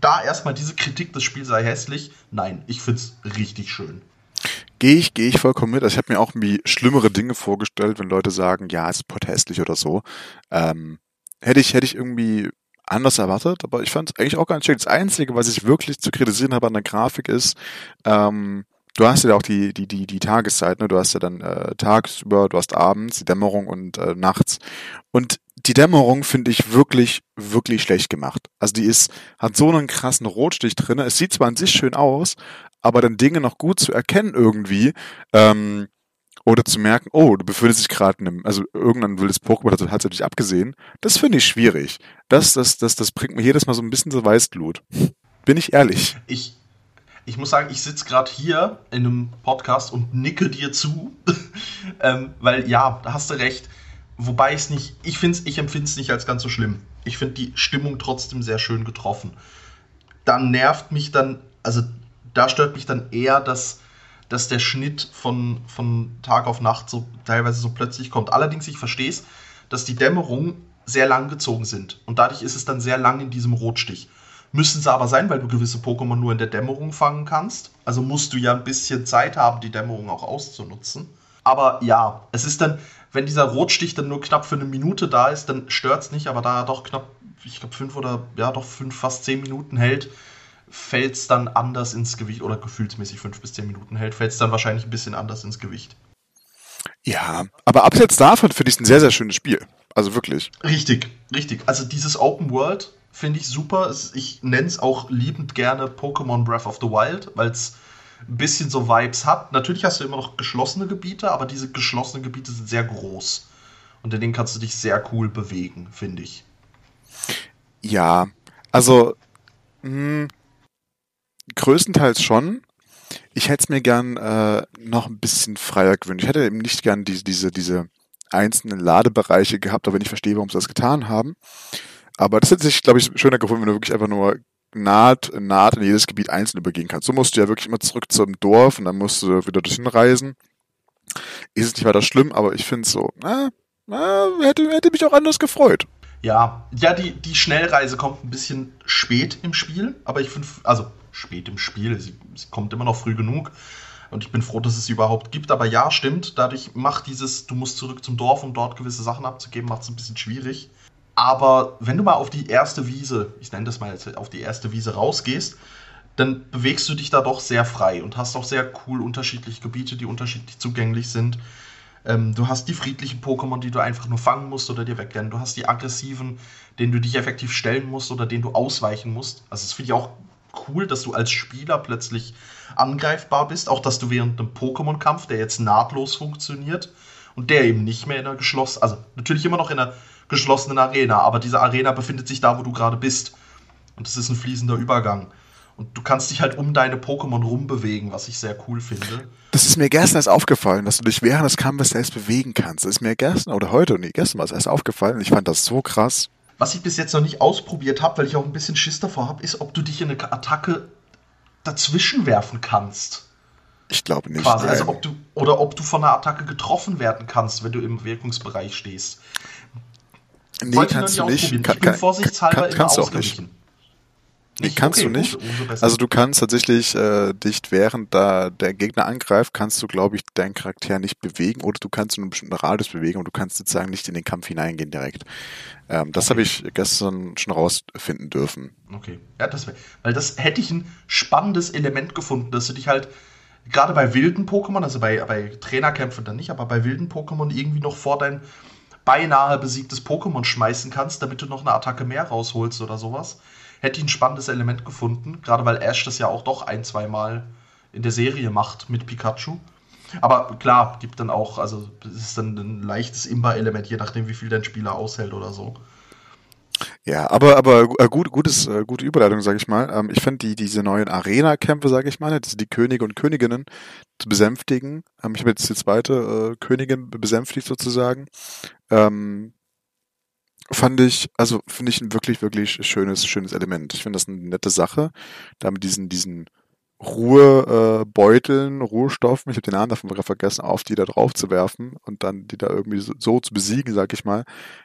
da erstmal diese Kritik, das Spiel sei hässlich, nein, ich finde es richtig schön. Gehe ich, gehe ich vollkommen mit. Also ich habe mir auch irgendwie schlimmere Dinge vorgestellt, wenn Leute sagen, ja, es ist protestlich oder so. Ähm, hätte ich, hätte ich irgendwie anders erwartet, aber ich fand es eigentlich auch ganz schön. Das Einzige, was ich wirklich zu kritisieren habe an der Grafik ist, ähm, du hast ja auch die, die, die, die Tageszeit, ne? Du hast ja dann äh, tagsüber, du hast abends, die Dämmerung und äh, nachts. Und die Dämmerung finde ich wirklich, wirklich schlecht gemacht. Also die ist, hat so einen krassen Rotstich drin. Es sieht zwar an sich schön aus, aber dann Dinge noch gut zu erkennen irgendwie, ähm, oder zu merken, oh, du befindest dich gerade in einem, also irgendein wildes Pokémon hat tatsächlich abgesehen. Das finde ich schwierig. Das, das, das, das bringt mir jedes Mal so ein bisschen so Weißglut. Bin ich ehrlich. Ich, ich muss sagen, ich sitze gerade hier in einem Podcast und nicke dir zu. ähm, weil ja, da hast du recht. Wobei es nicht, ich finde ich empfinde es nicht als ganz so schlimm. Ich finde die Stimmung trotzdem sehr schön getroffen. Dann nervt mich dann, also da stört mich dann eher, dass dass der Schnitt von, von Tag auf Nacht so teilweise so plötzlich kommt. Allerdings, ich verstehe es, dass die Dämmerungen sehr lang gezogen sind. Und dadurch ist es dann sehr lang in diesem Rotstich. Müssen sie aber sein, weil du gewisse Pokémon nur in der Dämmerung fangen kannst. Also musst du ja ein bisschen Zeit haben, die Dämmerung auch auszunutzen. Aber ja, es ist dann, wenn dieser Rotstich dann nur knapp für eine Minute da ist, dann stört es nicht. Aber da er doch knapp, ich glaube, fünf oder ja, doch fünf, fast zehn Minuten hält, fällt es dann anders ins Gewicht oder gefühlsmäßig fünf bis zehn Minuten hält, fällt es dann wahrscheinlich ein bisschen anders ins Gewicht. Ja, aber abseits davon finde ich es ein sehr, sehr schönes Spiel. Also wirklich. Richtig, richtig. Also dieses Open World finde ich super. Ich nenne es auch liebend gerne Pokémon Breath of the Wild, weil es ein bisschen so Vibes hat. Natürlich hast du immer noch geschlossene Gebiete, aber diese geschlossenen Gebiete sind sehr groß. Und in denen kannst du dich sehr cool bewegen, finde ich. Ja, also mh, hm, größtenteils schon. Ich hätte es mir gern äh, noch ein bisschen freier gewünscht. Ich hätte eben nicht gern diese, diese, diese einzelnen Ladebereiche gehabt, aber ich verstehe, warum sie das getan haben. Aber das hätte sich, glaube ich, schöner gefunden, wenn du wirklich einfach nur naht, naht in jedes Gebiet einzeln übergehen kannst. So musst du ja wirklich immer zurück zum Dorf und dann musst du wieder dorthin reisen. Ist es nicht weiter schlimm, aber ich finde es so, äh, äh, hätte, hätte mich auch anders gefreut. Ja, ja, die, die Schnellreise kommt ein bisschen spät im Spiel, aber ich finde, also spät im Spiel. Sie, sie, kommt immer noch früh genug. Und ich bin froh, dass es sie überhaupt gibt. Aber ja, stimmt. Dadurch macht dieses, du musst zurück zum Dorf, um dort gewisse Sachen abzugeben, macht es ein bisschen schwierig. Aber wenn du mal auf die erste Wiese, ich nenne das mal jetzt auf die erste Wiese rausgehst, dann bewegst du dich da doch sehr frei und hast auch sehr cool unterschiedliche Gebiete, die unterschiedlich zugänglich sind. Ähm, du hast die friedlichen Pokémon, die du einfach nur fangen musst oder dir wegrennen. Du hast die aggressiven, denen du dich effektiv stellen musst oder denen du ausweichen musst. Also das finde ich auch cool, dass du als Spieler plötzlich angreifbar bist. Auch dass du während einem Pokémon-Kampf, der jetzt nahtlos funktioniert und der eben nicht mehr in einer geschlossenen, also natürlich immer noch in einer geschlossenen Arena, aber diese Arena befindet sich da, wo du gerade bist. Und es ist ein fließender Übergang. Und du kannst dich halt um deine Pokémon rumbewegen, was ich sehr cool finde. Das ist mir gestern erst aufgefallen, dass du dich während des Kampfes selbst bewegen kannst. Das ist mir gestern oder heute, nee, gestern war es erst aufgefallen. Ich fand das so krass. Was ich bis jetzt noch nicht ausprobiert habe, weil ich auch ein bisschen Schiss davor habe, ist, ob du dich in eine Attacke dazwischen werfen kannst. Ich glaube nicht. Quasi. Also ob du, oder ob du von einer Attacke getroffen werden kannst, wenn du im Wirkungsbereich stehst. Nee, Wollte kannst du nicht. Kann, ich bin vorsichtshalber kann, kannst immer ausgewichen. Nee, kannst okay, du nicht. Gut, also du kannst tatsächlich äh, dich während da der Gegner angreift, kannst du, glaube ich, deinen Charakter nicht bewegen oder du kannst einen bestimmten Radius bewegen und du kannst sozusagen nicht in den Kampf hineingehen direkt. Ähm, das okay. habe ich gestern schon rausfinden dürfen. Okay. Ja, das wär, weil das hätte ich ein spannendes Element gefunden, dass du dich halt gerade bei wilden Pokémon, also bei, bei Trainerkämpfen dann nicht, aber bei wilden Pokémon irgendwie noch vor dein beinahe besiegtes Pokémon schmeißen kannst, damit du noch eine Attacke mehr rausholst oder sowas hätte ich ein spannendes Element gefunden, gerade weil Ash das ja auch doch ein, zwei Mal in der Serie macht mit Pikachu. Aber klar, gibt dann auch, also es ist dann ein leichtes Imba-Element, je nachdem, wie viel dein Spieler aushält oder so. Ja, aber aber äh, gut, gutes, äh, gute Überleitung, sage ich mal. Ähm, ich finde die diese neuen Arena-Kämpfe, sage ich mal, die, Könige und Königinnen zu besänftigen. Ähm, ich habe jetzt die zweite äh, Königin besänftigt sozusagen. Ähm, fand ich, also finde ich ein wirklich, wirklich schönes, schönes Element. Ich finde das eine nette Sache, da mit diesen, diesen Ruhebeuteln, äh, Ruhestoffen, ich habe den Namen davon vergessen, auf die da drauf zu werfen und dann die da irgendwie so, so zu besiegen, sag ich mal.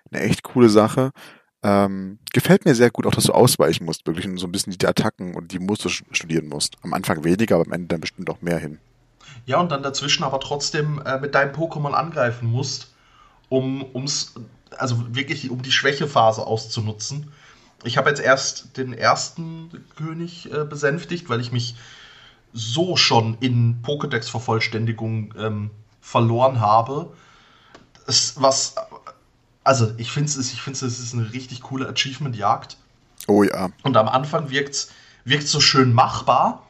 Eine echt coole Sache. Ähm, gefällt mir sehr gut, auch dass du ausweichen musst, wirklich so ein bisschen die Attacken und die Muster studieren musst. Am Anfang weniger, aber am Ende dann bestimmt auch mehr hin. Ja, und dann dazwischen aber trotzdem äh, mit deinem Pokémon angreifen musst, um ums, also wirklich um die Schwächephase auszunutzen. Ich habe jetzt erst den ersten König äh, besänftigt, weil ich mich so schon in Pokédex-Vervollständigung ähm, verloren habe. Es, was, also ich finde es ich find's, es ist eine richtig coole Achievement-Jagd. Oh ja. Und am Anfang wirkt es so schön machbar.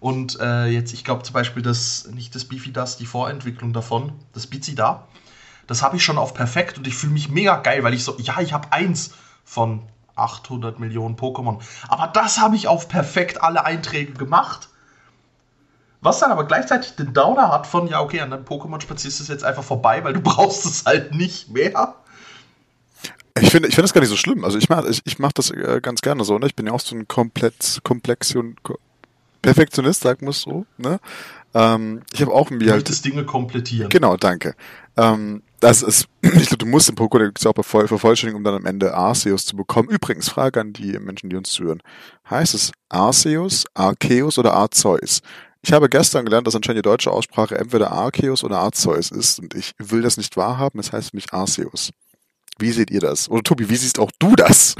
Und äh, jetzt, ich glaube zum Beispiel, das, nicht das Beefy das, die Vorentwicklung davon, das Bizi da, das habe ich schon auf perfekt und ich fühle mich mega geil, weil ich so, ja, ich habe eins von 800 Millionen Pokémon. Aber das habe ich auf perfekt alle Einträge gemacht. Was dann aber gleichzeitig den Downer hat von, ja, okay, an deinem Pokémon-Spazier ist es jetzt einfach vorbei, weil du brauchst es halt nicht mehr. Ich finde ich finde das gar nicht so schlimm. Also ich mache ich, ich mach das äh, ganz gerne so. Ne? Ich bin ja auch so ein komplett Komplexion, Perfektionist, sag man so. Ne? Ähm, ich habe auch irgendwie halt... Dinge komplettieren. Genau, danke. Ähm, das ist, ich glaube, du musst den Pokédex auch vervollständigen, um dann am Ende Arceus zu bekommen. Übrigens, Frage an die Menschen, die uns zuhören. Heißt es Arceus, Arceus oder Arceus? Ich habe gestern gelernt, dass anscheinend die deutsche Aussprache entweder Arceus oder Arceus ist und ich will das nicht wahrhaben, es heißt für mich Arceus. Wie seht ihr das? Oder Tobi, wie siehst auch du das?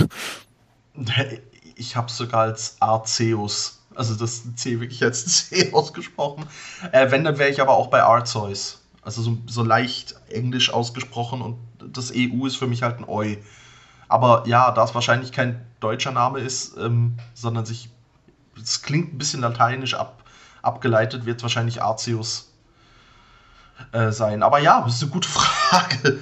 Ich habe es sogar als Arceus, also das C wirklich als C ausgesprochen. Äh, wenn, dann wäre ich aber auch bei Arceus. Also so, so leicht englisch ausgesprochen und das EU ist für mich halt ein Eu. Aber ja, da es wahrscheinlich kein deutscher Name ist, ähm, sondern sich, es klingt ein bisschen lateinisch ab, abgeleitet, wird es wahrscheinlich Arceus äh, sein. Aber ja, das ist eine gute Frage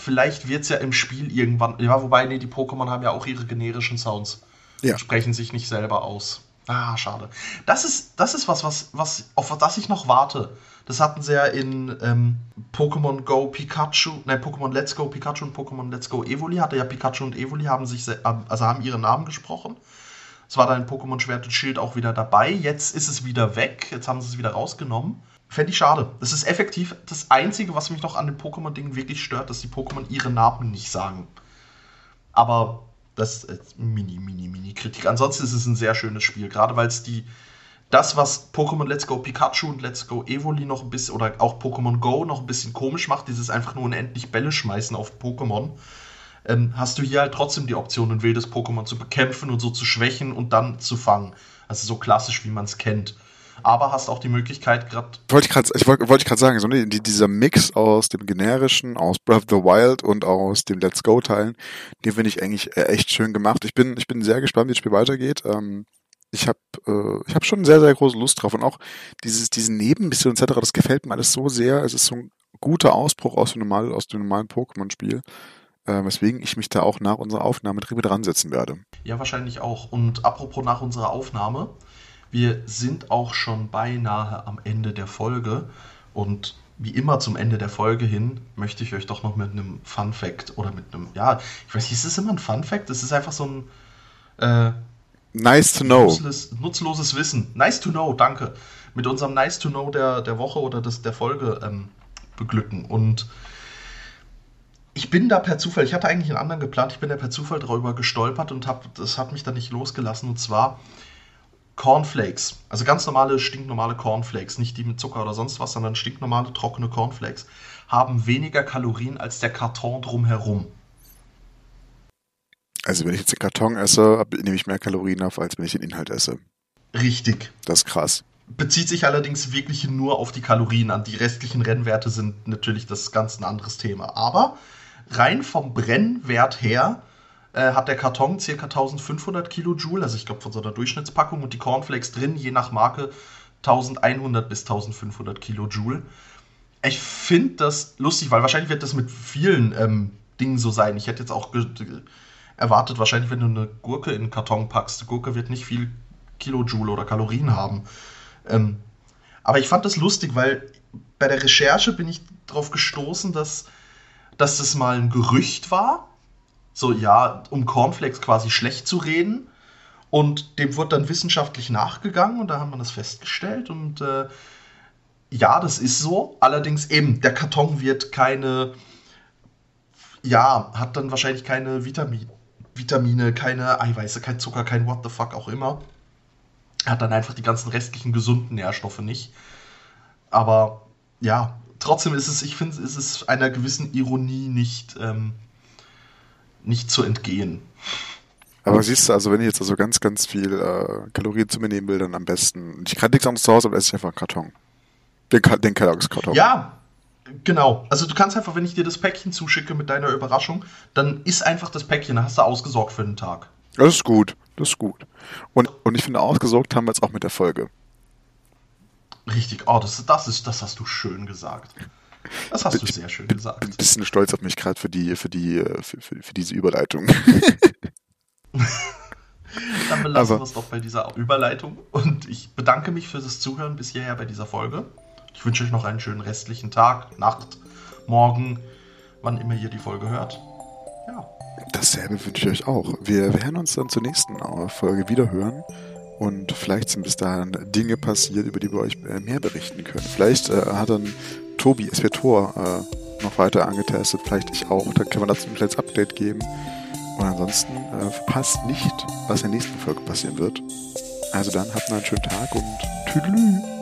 vielleicht wird es ja im Spiel irgendwann. Ja, wobei, nee, die Pokémon haben ja auch ihre generischen Sounds. Ja. Sprechen sich nicht selber aus. Ah, schade. Das ist, das ist was, was, was, auf das ich noch warte. Das hatten sie ja in ähm, Pokémon Go Pikachu, nein, Pokémon Let's Go Pikachu und Pokémon Let's Go Evoli hatte ja Pikachu und Evoli haben sich, also haben ihre Namen gesprochen. Es war dann in Pokémon Schwert und Schild auch wieder dabei. Jetzt ist es wieder weg. Jetzt haben sie es wieder rausgenommen. Fände ich schade. Das ist effektiv das Einzige, was mich noch an den Pokémon-Dingen wirklich stört, dass die Pokémon ihre Namen nicht sagen. Aber das ist mini, mini, mini Kritik. Ansonsten ist es ein sehr schönes Spiel, gerade weil es die, das, was Pokémon Let's Go Pikachu und Let's Go Evoli noch ein bisschen, oder auch Pokémon Go noch ein bisschen komisch macht, dieses einfach nur unendlich Bälle schmeißen auf Pokémon, ähm, hast du hier halt trotzdem die Option, ein wildes Pokémon zu bekämpfen und so zu schwächen und dann zu fangen. Also so klassisch, wie man es kennt aber hast auch die Möglichkeit gerade. Wollte ich gerade ich wollte, wollte ich gerade sagen, so ne, dieser Mix aus dem generischen, aus Breath of the Wild und aus dem Let's Go Teilen, den finde ich eigentlich äh, echt schön gemacht. Ich bin ich bin sehr gespannt, wie das Spiel weitergeht. Ähm, ich habe äh, ich habe schon sehr sehr große Lust drauf und auch dieses diesen Nebenmission etc. Das gefällt mir alles so sehr. Es ist so ein guter Ausbruch aus dem normalen aus dem normalen Pokémon-Spiel. Äh, weswegen ich mich da auch nach unserer Aufnahme drüber dran setzen werde. Ja, wahrscheinlich auch. Und apropos nach unserer Aufnahme, wir sind auch schon beinahe am Ende der Folge und wie immer zum Ende der Folge hin möchte ich euch doch noch mit einem Fun Fact oder mit einem, ja, ich weiß nicht, ist es immer ein Fun Fact? Es ist einfach so ein äh, Nice to know. Nutzloses, nutzloses Wissen. Nice to know, danke. Mit unserem Nice to know der, der Woche oder des, der Folge ähm, beglücken. Und ich bin da per Zufall, ich hatte eigentlich einen anderen geplant, ich bin da per Zufall darüber gestolpert und hab, das hat mich dann nicht losgelassen. Und zwar Cornflakes, also ganz normale, stinknormale Cornflakes, nicht die mit Zucker oder sonst was, sondern stinknormale, trockene Cornflakes, haben weniger Kalorien als der Karton drumherum. Also wenn ich jetzt den Karton esse, nehme ich mehr Kalorien auf, als wenn ich den Inhalt esse. Richtig. Das ist krass. Bezieht sich allerdings wirklich nur auf die Kalorien an. Die restlichen Rennwerte sind natürlich das ganz ein anderes Thema. Aber rein vom Brennwert her äh, hat der Karton ca. 1500 Kilojoule, also ich glaube von so einer Durchschnittspackung und die Cornflakes drin, je nach Marke 1100 bis 1500 Kilojoule. Ich finde das lustig, weil wahrscheinlich wird das mit vielen ähm, Dingen so sein. Ich hätte jetzt auch erwartet, wahrscheinlich, wenn du eine Gurke in einen Karton packst, die Gurke wird nicht viel Kilojoule oder Kalorien haben. Ähm, aber ich fand das lustig, weil bei der Recherche bin ich darauf gestoßen, dass, dass das mal ein Gerücht war, so, ja, um Cornflakes quasi schlecht zu reden. Und dem wurde dann wissenschaftlich nachgegangen und da haben wir das festgestellt. Und äh, ja, das ist so. Allerdings eben, der Karton wird keine, ja, hat dann wahrscheinlich keine Vitamin, Vitamine, keine Eiweiße, kein Zucker, kein What the fuck auch immer. hat dann einfach die ganzen restlichen gesunden Nährstoffe nicht. Aber ja, trotzdem ist es, ich finde, ist es einer gewissen Ironie nicht, ähm, nicht zu entgehen. Aber siehst du, also wenn ich jetzt also ganz, ganz viel äh, Kalorien zu mir nehmen will, dann am besten. Ich kann nichts anderes zu Hause, aber esse ich einfach einen Karton. Den, den Kelloggs-Karton. Ja, genau. Also du kannst einfach, wenn ich dir das Päckchen zuschicke mit deiner Überraschung, dann isst einfach das Päckchen, dann hast du ausgesorgt für den Tag. Das ist gut, das ist gut. Und, und ich finde, ausgesorgt haben wir jetzt auch mit der Folge. Richtig, oh, das, das, ist, das hast du schön gesagt. Das hast du sehr schön gesagt. Ich bin ein bisschen stolz auf mich gerade für die, für die, äh, für, für, für diese Überleitung. Dann belassen wir es doch bei dieser Überleitung. Und ich bedanke mich für das Zuhören bis hierher bei dieser Folge. Ich wünsche euch noch einen schönen restlichen Tag, Nacht, Morgen, wann immer ihr die Folge hört. Ja. Dasselbe wünsche ich euch auch. Wir werden uns dann zur nächsten Folge wieder hören. Und vielleicht sind bis dahin Dinge passiert, über die wir euch äh, mehr berichten können. Vielleicht äh, hat dann Tobi SWTOR äh, noch weiter angetestet, vielleicht ich auch. Dann können wir dazu ein kleines Update geben. Und ansonsten äh, verpasst nicht, was in der nächsten Folge passieren wird. Also dann habt noch einen schönen Tag und Tüdelü.